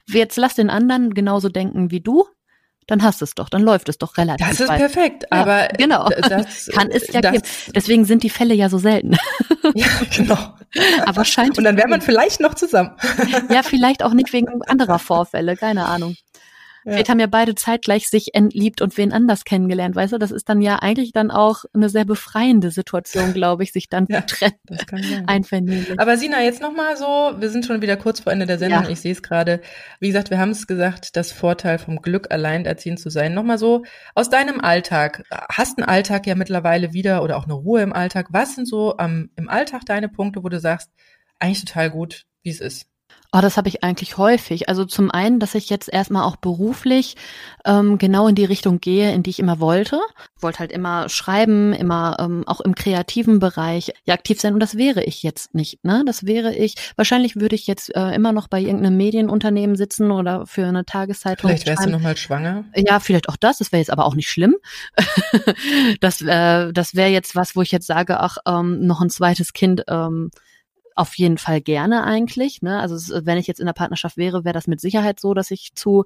Jetzt lass den anderen genauso denken wie du, dann hast es doch, dann läuft es doch relativ. Das ist weit. perfekt, ja, aber genau. Das, Kann es ja geben. Deswegen sind die Fälle ja so selten. Ja, genau. aber scheint. Und dann wäre man vielleicht noch zusammen. ja, vielleicht auch nicht wegen anderer Vorfälle, keine Ahnung. Ja. Vielleicht haben ja beide zeitgleich sich entliebt und wen anders kennengelernt, weißt du? Das ist dann ja eigentlich dann auch eine sehr befreiende Situation, glaube ich, sich dann ja, zu trennen. Das kann sein. Einvernehmlich. Aber Sina, jetzt nochmal so, wir sind schon wieder kurz vor Ende der Sendung, ja. ich sehe es gerade. Wie gesagt, wir haben es gesagt, das Vorteil vom Glück, alleinerziehend zu sein. Nochmal so, aus deinem Alltag, hast einen Alltag ja mittlerweile wieder oder auch eine Ruhe im Alltag. Was sind so ähm, im Alltag deine Punkte, wo du sagst, eigentlich total gut, wie es ist? Oh, das habe ich eigentlich häufig. Also zum einen, dass ich jetzt erstmal auch beruflich ähm, genau in die Richtung gehe, in die ich immer wollte. Ich wollte halt immer schreiben, immer ähm, auch im kreativen Bereich ja, aktiv sein und das wäre ich jetzt nicht. Ne? Das wäre ich. Wahrscheinlich würde ich jetzt äh, immer noch bei irgendeinem Medienunternehmen sitzen oder für eine Tageszeitung. Vielleicht wärst schreiben. du noch mal schwanger. Ja, vielleicht auch das. Das wäre jetzt aber auch nicht schlimm. das äh, das wäre jetzt was, wo ich jetzt sage, ach ähm, noch ein zweites Kind. Ähm, auf jeden Fall gerne eigentlich. Ne? Also wenn ich jetzt in der Partnerschaft wäre, wäre das mit Sicherheit so, dass ich zu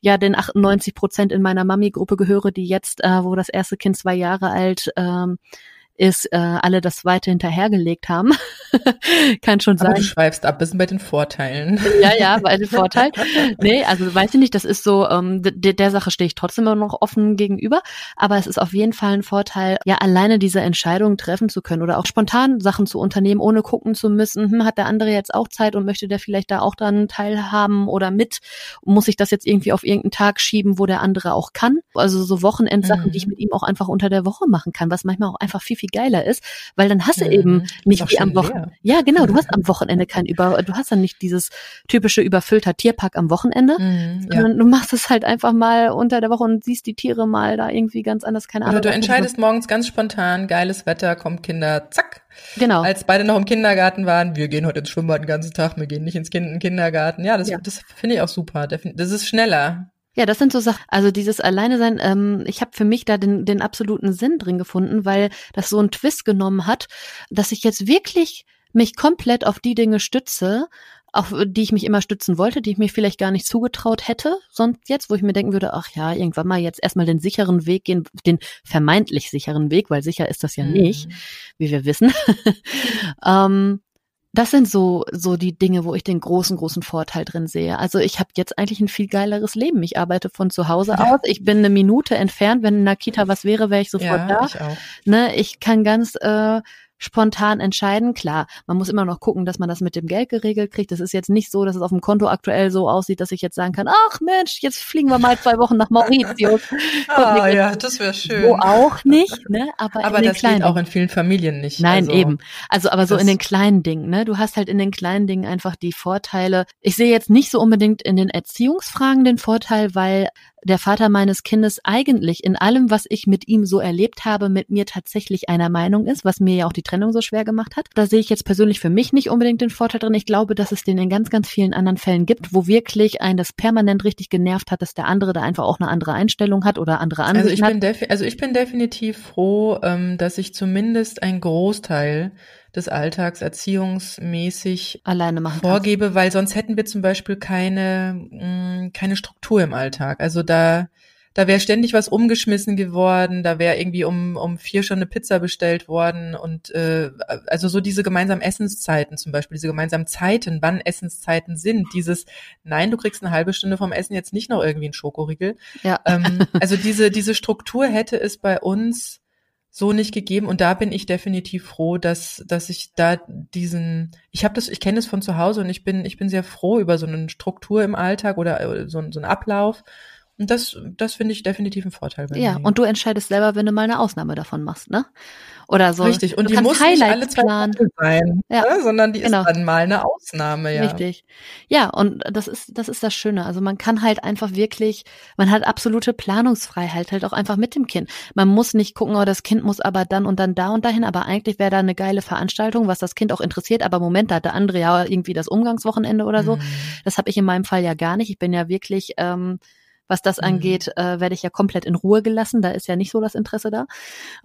ja den 98 Prozent in meiner Mami-Gruppe gehöre, die jetzt, äh, wo das erste Kind zwei Jahre alt ähm, ist, äh, alle das zweite hinterhergelegt haben. Kann schon sein. Aber du schreibst ab, bisschen bei den Vorteilen. ja, ja, bei den Vorteilen. Nee, also weiß ich nicht, das ist so, ähm, der, der Sache stehe ich trotzdem immer noch offen gegenüber, aber es ist auf jeden Fall ein Vorteil, ja, alleine diese Entscheidung treffen zu können oder auch spontan Sachen zu unternehmen, ohne gucken zu müssen, hm, hat der andere jetzt auch Zeit und möchte der vielleicht da auch dann teilhaben oder mit? Muss ich das jetzt irgendwie auf irgendeinen Tag schieben, wo der andere auch kann? Also so Wochenendsachen, mhm. die ich mhm. mit ihm auch einfach unter der Woche machen kann, was manchmal auch einfach viel, viel geiler ist, weil dann hast du mhm. eben nicht wie am Wochenende. Ja, genau, du hast am Wochenende kein über, du hast dann nicht dieses typische überfüllter Tierpark am Wochenende, mhm, ja. du machst es halt einfach mal unter der Woche und siehst die Tiere mal da irgendwie ganz anders, keine Ahnung. Oder du entscheidest morgens ganz spontan, geiles Wetter, kommt Kinder, zack. Genau. Als beide noch im Kindergarten waren, wir gehen heute ins Schwimmbad den ganzen Tag, wir gehen nicht ins kind Kindergarten. Ja, das, ja. das finde ich auch super. Das ist schneller. Ja, das sind so Sachen, also dieses Alleine sein, ähm, ich habe für mich da den, den absoluten Sinn drin gefunden, weil das so einen Twist genommen hat, dass ich jetzt wirklich mich komplett auf die Dinge stütze, auf die ich mich immer stützen wollte, die ich mir vielleicht gar nicht zugetraut hätte, sonst jetzt, wo ich mir denken würde, ach ja, irgendwann mal jetzt erstmal den sicheren Weg gehen, den vermeintlich sicheren Weg, weil sicher ist das ja mhm. nicht, wie wir wissen. ähm, das sind so so die Dinge, wo ich den großen großen Vorteil drin sehe. Also ich habe jetzt eigentlich ein viel geileres Leben. Ich arbeite von zu Hause ja. aus. Ich bin eine Minute entfernt. Wenn in der Kita was wäre, wäre ich sofort ja, da. Ich, auch. Ne, ich kann ganz äh, spontan entscheiden. Klar, man muss immer noch gucken, dass man das mit dem Geld geregelt kriegt. Das ist jetzt nicht so, dass es auf dem Konto aktuell so aussieht, dass ich jetzt sagen kann, ach Mensch, jetzt fliegen wir mal zwei Wochen nach Mauritius. ah, ja, das wäre schön. Wo auch nicht, ne? Aber, aber das kleinen geht auch in vielen Familien nicht. Nein, also, eben. Also, aber so in den kleinen Dingen, ne? Du hast halt in den kleinen Dingen einfach die Vorteile. Ich sehe jetzt nicht so unbedingt in den Erziehungsfragen den Vorteil, weil der Vater meines Kindes eigentlich in allem, was ich mit ihm so erlebt habe, mit mir tatsächlich einer Meinung ist, was mir ja auch die Trennung so schwer gemacht hat. Da sehe ich jetzt persönlich für mich nicht unbedingt den Vorteil drin. Ich glaube, dass es den in ganz, ganz vielen anderen Fällen gibt, wo wirklich ein das permanent richtig genervt hat, dass der andere da einfach auch eine andere Einstellung hat oder andere Ansicht also ich hat. Bin also ich bin definitiv froh, ähm, dass ich zumindest ein Großteil des Alltags erziehungsmäßig alleine machen vorgebe, kannst. weil sonst hätten wir zum Beispiel keine, mh, mm, keine Struktur im Alltag. Also da, da wäre ständig was umgeschmissen geworden, da wäre irgendwie um, um vier schon eine Pizza bestellt worden und äh, also so diese gemeinsamen Essenszeiten zum Beispiel, diese gemeinsamen Zeiten, wann Essenszeiten sind, dieses Nein, du kriegst eine halbe Stunde vom Essen jetzt nicht noch irgendwie einen Schokoriegel. Ja. Ähm, also diese, diese Struktur hätte es bei uns so nicht gegeben und da bin ich definitiv froh, dass dass ich da diesen ich habe das ich kenne es von zu Hause und ich bin ich bin sehr froh über so eine Struktur im Alltag oder äh, so, so einen Ablauf Und das, das finde ich definitiv ein Vorteil bei Ja, mir. und du entscheidest selber, wenn du mal eine Ausnahme davon machst, ne? Oder so. Richtig, und du die muss kannst nicht alle Highlights zwei planen. Wochen sein, Ja, ne? sondern die genau. ist dann mal eine Ausnahme, ja. Richtig. Ja, und das ist, das ist das Schöne. Also man kann halt einfach wirklich, man hat absolute Planungsfreiheit halt auch einfach mit dem Kind. Man muss nicht gucken, oh, das Kind muss aber dann und dann da und dahin, aber eigentlich wäre da eine geile Veranstaltung, was das Kind auch interessiert. Aber Moment, da hat der andere ja irgendwie das Umgangswochenende oder so. Mhm. Das habe ich in meinem Fall ja gar nicht. Ich bin ja wirklich, ähm, was das Mhm. angeht, äh, werde ich ja komplett in Ruhe gelassen. Da ist ja nicht so das Interesse da.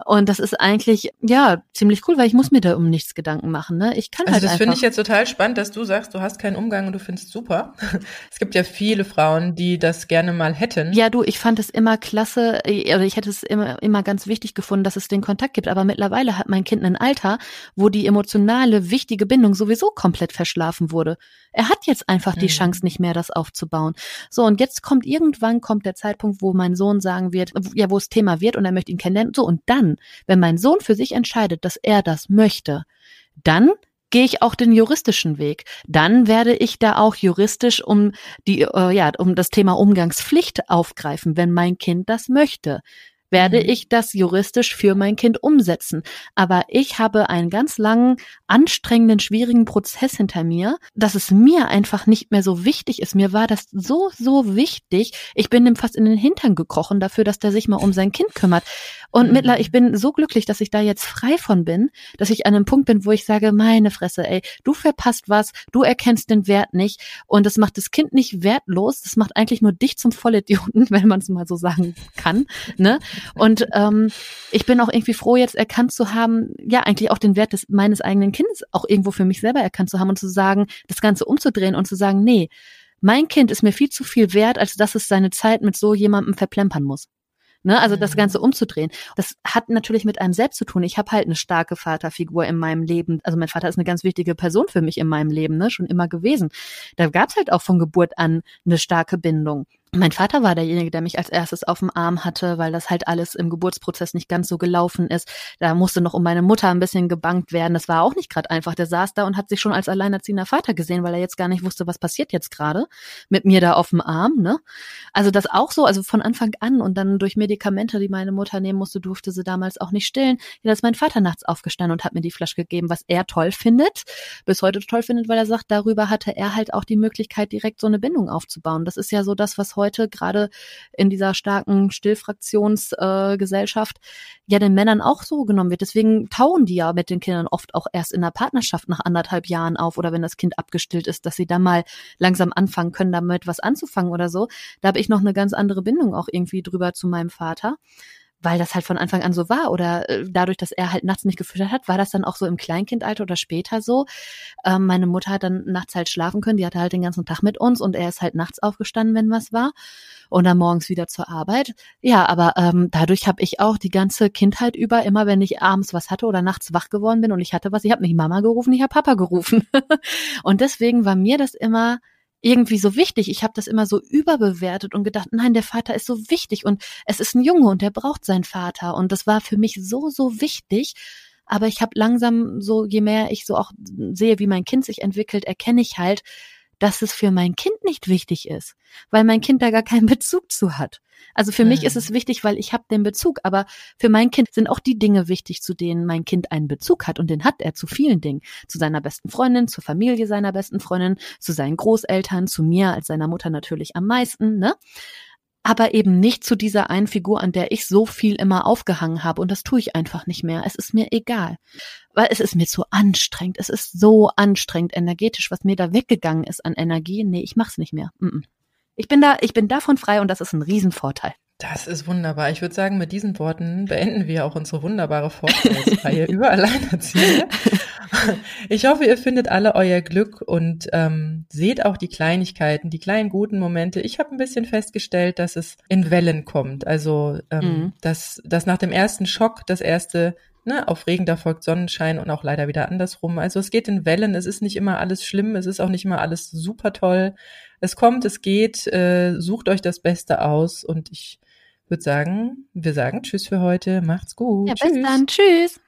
Und das ist eigentlich, ja, ziemlich cool, weil ich muss mir da um nichts Gedanken machen. Ne? Ich kann Also halt das finde ich jetzt total spannend, dass du sagst, du hast keinen Umgang und du findest super. Es gibt ja viele Frauen, die das gerne mal hätten. Ja, du, ich fand es immer klasse, oder ich hätte es immer, immer ganz wichtig gefunden, dass es den Kontakt gibt. Aber mittlerweile hat mein Kind ein Alter, wo die emotionale, wichtige Bindung sowieso komplett verschlafen wurde. Er hat jetzt einfach die Mhm. Chance nicht mehr, das aufzubauen. So, und jetzt kommt irgendwann kommt der Zeitpunkt, wo mein Sohn sagen wird, ja, wo es Thema wird und er möchte ihn kennenlernen. So, und dann, wenn mein Sohn für sich entscheidet, dass er das möchte, dann gehe ich auch den juristischen Weg. Dann werde ich da auch juristisch um die äh, ja um das Thema Umgangspflicht aufgreifen, wenn mein Kind das möchte. Werde Mhm. ich das juristisch für mein Kind umsetzen. Aber ich habe einen ganz langen, anstrengenden, schwierigen Prozess hinter mir, dass es mir einfach nicht mehr so wichtig ist. Mir war das so, so wichtig. Ich bin ihm fast in den Hintern gekrochen dafür, dass der sich mal um sein Kind kümmert. Und Mhm. mittlerweile, ich bin so glücklich, dass ich da jetzt frei von bin, dass ich an einem Punkt bin, wo ich sage, meine Fresse, ey, du verpasst was, du erkennst den Wert nicht und das macht das Kind nicht wertlos, das macht eigentlich nur dich zum Vollidioten, wenn man es mal so sagen kann, ne? Und ähm, ich bin auch irgendwie froh, jetzt erkannt zu haben, ja, eigentlich auch den Wert des meines eigenen Kindes auch irgendwo für mich selber erkannt zu haben und zu sagen, das Ganze umzudrehen und zu sagen, nee, mein Kind ist mir viel zu viel wert, als dass es seine Zeit mit so jemandem verplempern muss. Ne, also das Mhm. Ganze umzudrehen. Das hat natürlich mit einem selbst zu tun. Ich habe halt eine starke Vaterfigur in meinem Leben. Also mein Vater ist eine ganz wichtige Person für mich in meinem Leben, ne, schon immer gewesen. Da gab's halt auch von Geburt an eine starke Bindung. Mein Vater war derjenige, der mich als erstes auf dem Arm hatte, weil das halt alles im Geburtsprozess nicht ganz so gelaufen ist. Da musste noch um meine Mutter ein bisschen gebankt werden. Das war auch nicht gerade einfach. Der saß da und hat sich schon als alleinerziehender Vater gesehen, weil er jetzt gar nicht wusste, was passiert jetzt gerade mit mir da auf dem Arm. Ne? Also das auch so, also von Anfang an und dann durch Medikamente, die meine Mutter nehmen musste, durfte sie damals auch nicht stillen. Ja, da ist mein Vater nachts aufgestanden und hat mir die Flasche gegeben, was er toll findet, bis heute toll findet, weil er sagt, darüber hatte er halt auch die Möglichkeit, direkt so eine Bindung aufzubauen. Das ist ja so das, was heute gerade in dieser starken Stillfraktionsgesellschaft äh, ja den Männern auch so genommen wird. Deswegen tauen die ja mit den Kindern oft auch erst in der Partnerschaft nach anderthalb Jahren auf oder wenn das Kind abgestillt ist, dass sie dann mal langsam anfangen können, damit was anzufangen oder so. Da habe ich noch eine ganz andere Bindung auch irgendwie drüber zu meinem Vater weil das halt von Anfang an so war oder äh, dadurch, dass er halt nachts nicht gefüttert hat, war das dann auch so im Kleinkindalter oder später so. Ähm, meine Mutter hat dann nachts halt schlafen können, die hatte halt den ganzen Tag mit uns und er ist halt nachts aufgestanden, wenn was war und dann morgens wieder zur Arbeit. Ja, aber ähm, dadurch habe ich auch die ganze Kindheit über, immer wenn ich abends was hatte oder nachts wach geworden bin und ich hatte was, ich habe nicht Mama gerufen, ich habe Papa gerufen. und deswegen war mir das immer irgendwie so wichtig. Ich habe das immer so überbewertet und gedacht, nein, der Vater ist so wichtig und es ist ein Junge und der braucht seinen Vater. Und das war für mich so, so wichtig. Aber ich habe langsam so, je mehr ich so auch sehe, wie mein Kind sich entwickelt, erkenne ich halt, dass es für mein Kind nicht wichtig ist, weil mein Kind da gar keinen Bezug zu hat. Also für mhm. mich ist es wichtig, weil ich habe den Bezug, aber für mein Kind sind auch die Dinge wichtig, zu denen mein Kind einen Bezug hat und den hat er zu vielen Dingen, zu seiner besten Freundin, zur Familie seiner besten Freundin, zu seinen Großeltern, zu mir als seiner Mutter natürlich am meisten, ne? Aber eben nicht zu dieser einen Figur, an der ich so viel immer aufgehangen habe. Und das tue ich einfach nicht mehr. Es ist mir egal. Weil es ist mir zu anstrengend. Es ist so anstrengend energetisch, was mir da weggegangen ist an Energie. Nee, ich mach's nicht mehr. Ich bin da, ich bin davon frei und das ist ein Riesenvorteil. Das ist wunderbar. Ich würde sagen, mit diesen Worten beenden wir auch unsere wunderbare Vorstellungsreihe über Alleinerziehende. Ich hoffe, ihr findet alle euer Glück und ähm, seht auch die Kleinigkeiten, die kleinen guten Momente. Ich habe ein bisschen festgestellt, dass es in Wellen kommt. Also, ähm, mhm. dass, dass nach dem ersten Schock das erste Ne, auf Regen, da folgt Sonnenschein und auch leider wieder andersrum. Also es geht in Wellen, es ist nicht immer alles schlimm, es ist auch nicht immer alles super toll. Es kommt, es geht, äh, sucht euch das Beste aus und ich würde sagen, wir sagen Tschüss für heute, macht's gut. Ja, bis dann, tschüss.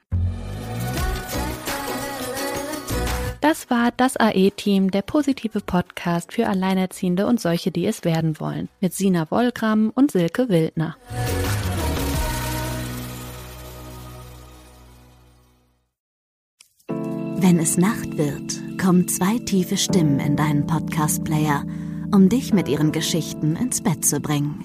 Da Das war das AE-Team, der positive Podcast für Alleinerziehende und solche, die es werden wollen, mit Sina Wollgramm und Silke Wildner. Wenn es Nacht wird, kommen zwei tiefe Stimmen in deinen Podcast-Player, um dich mit ihren Geschichten ins Bett zu bringen.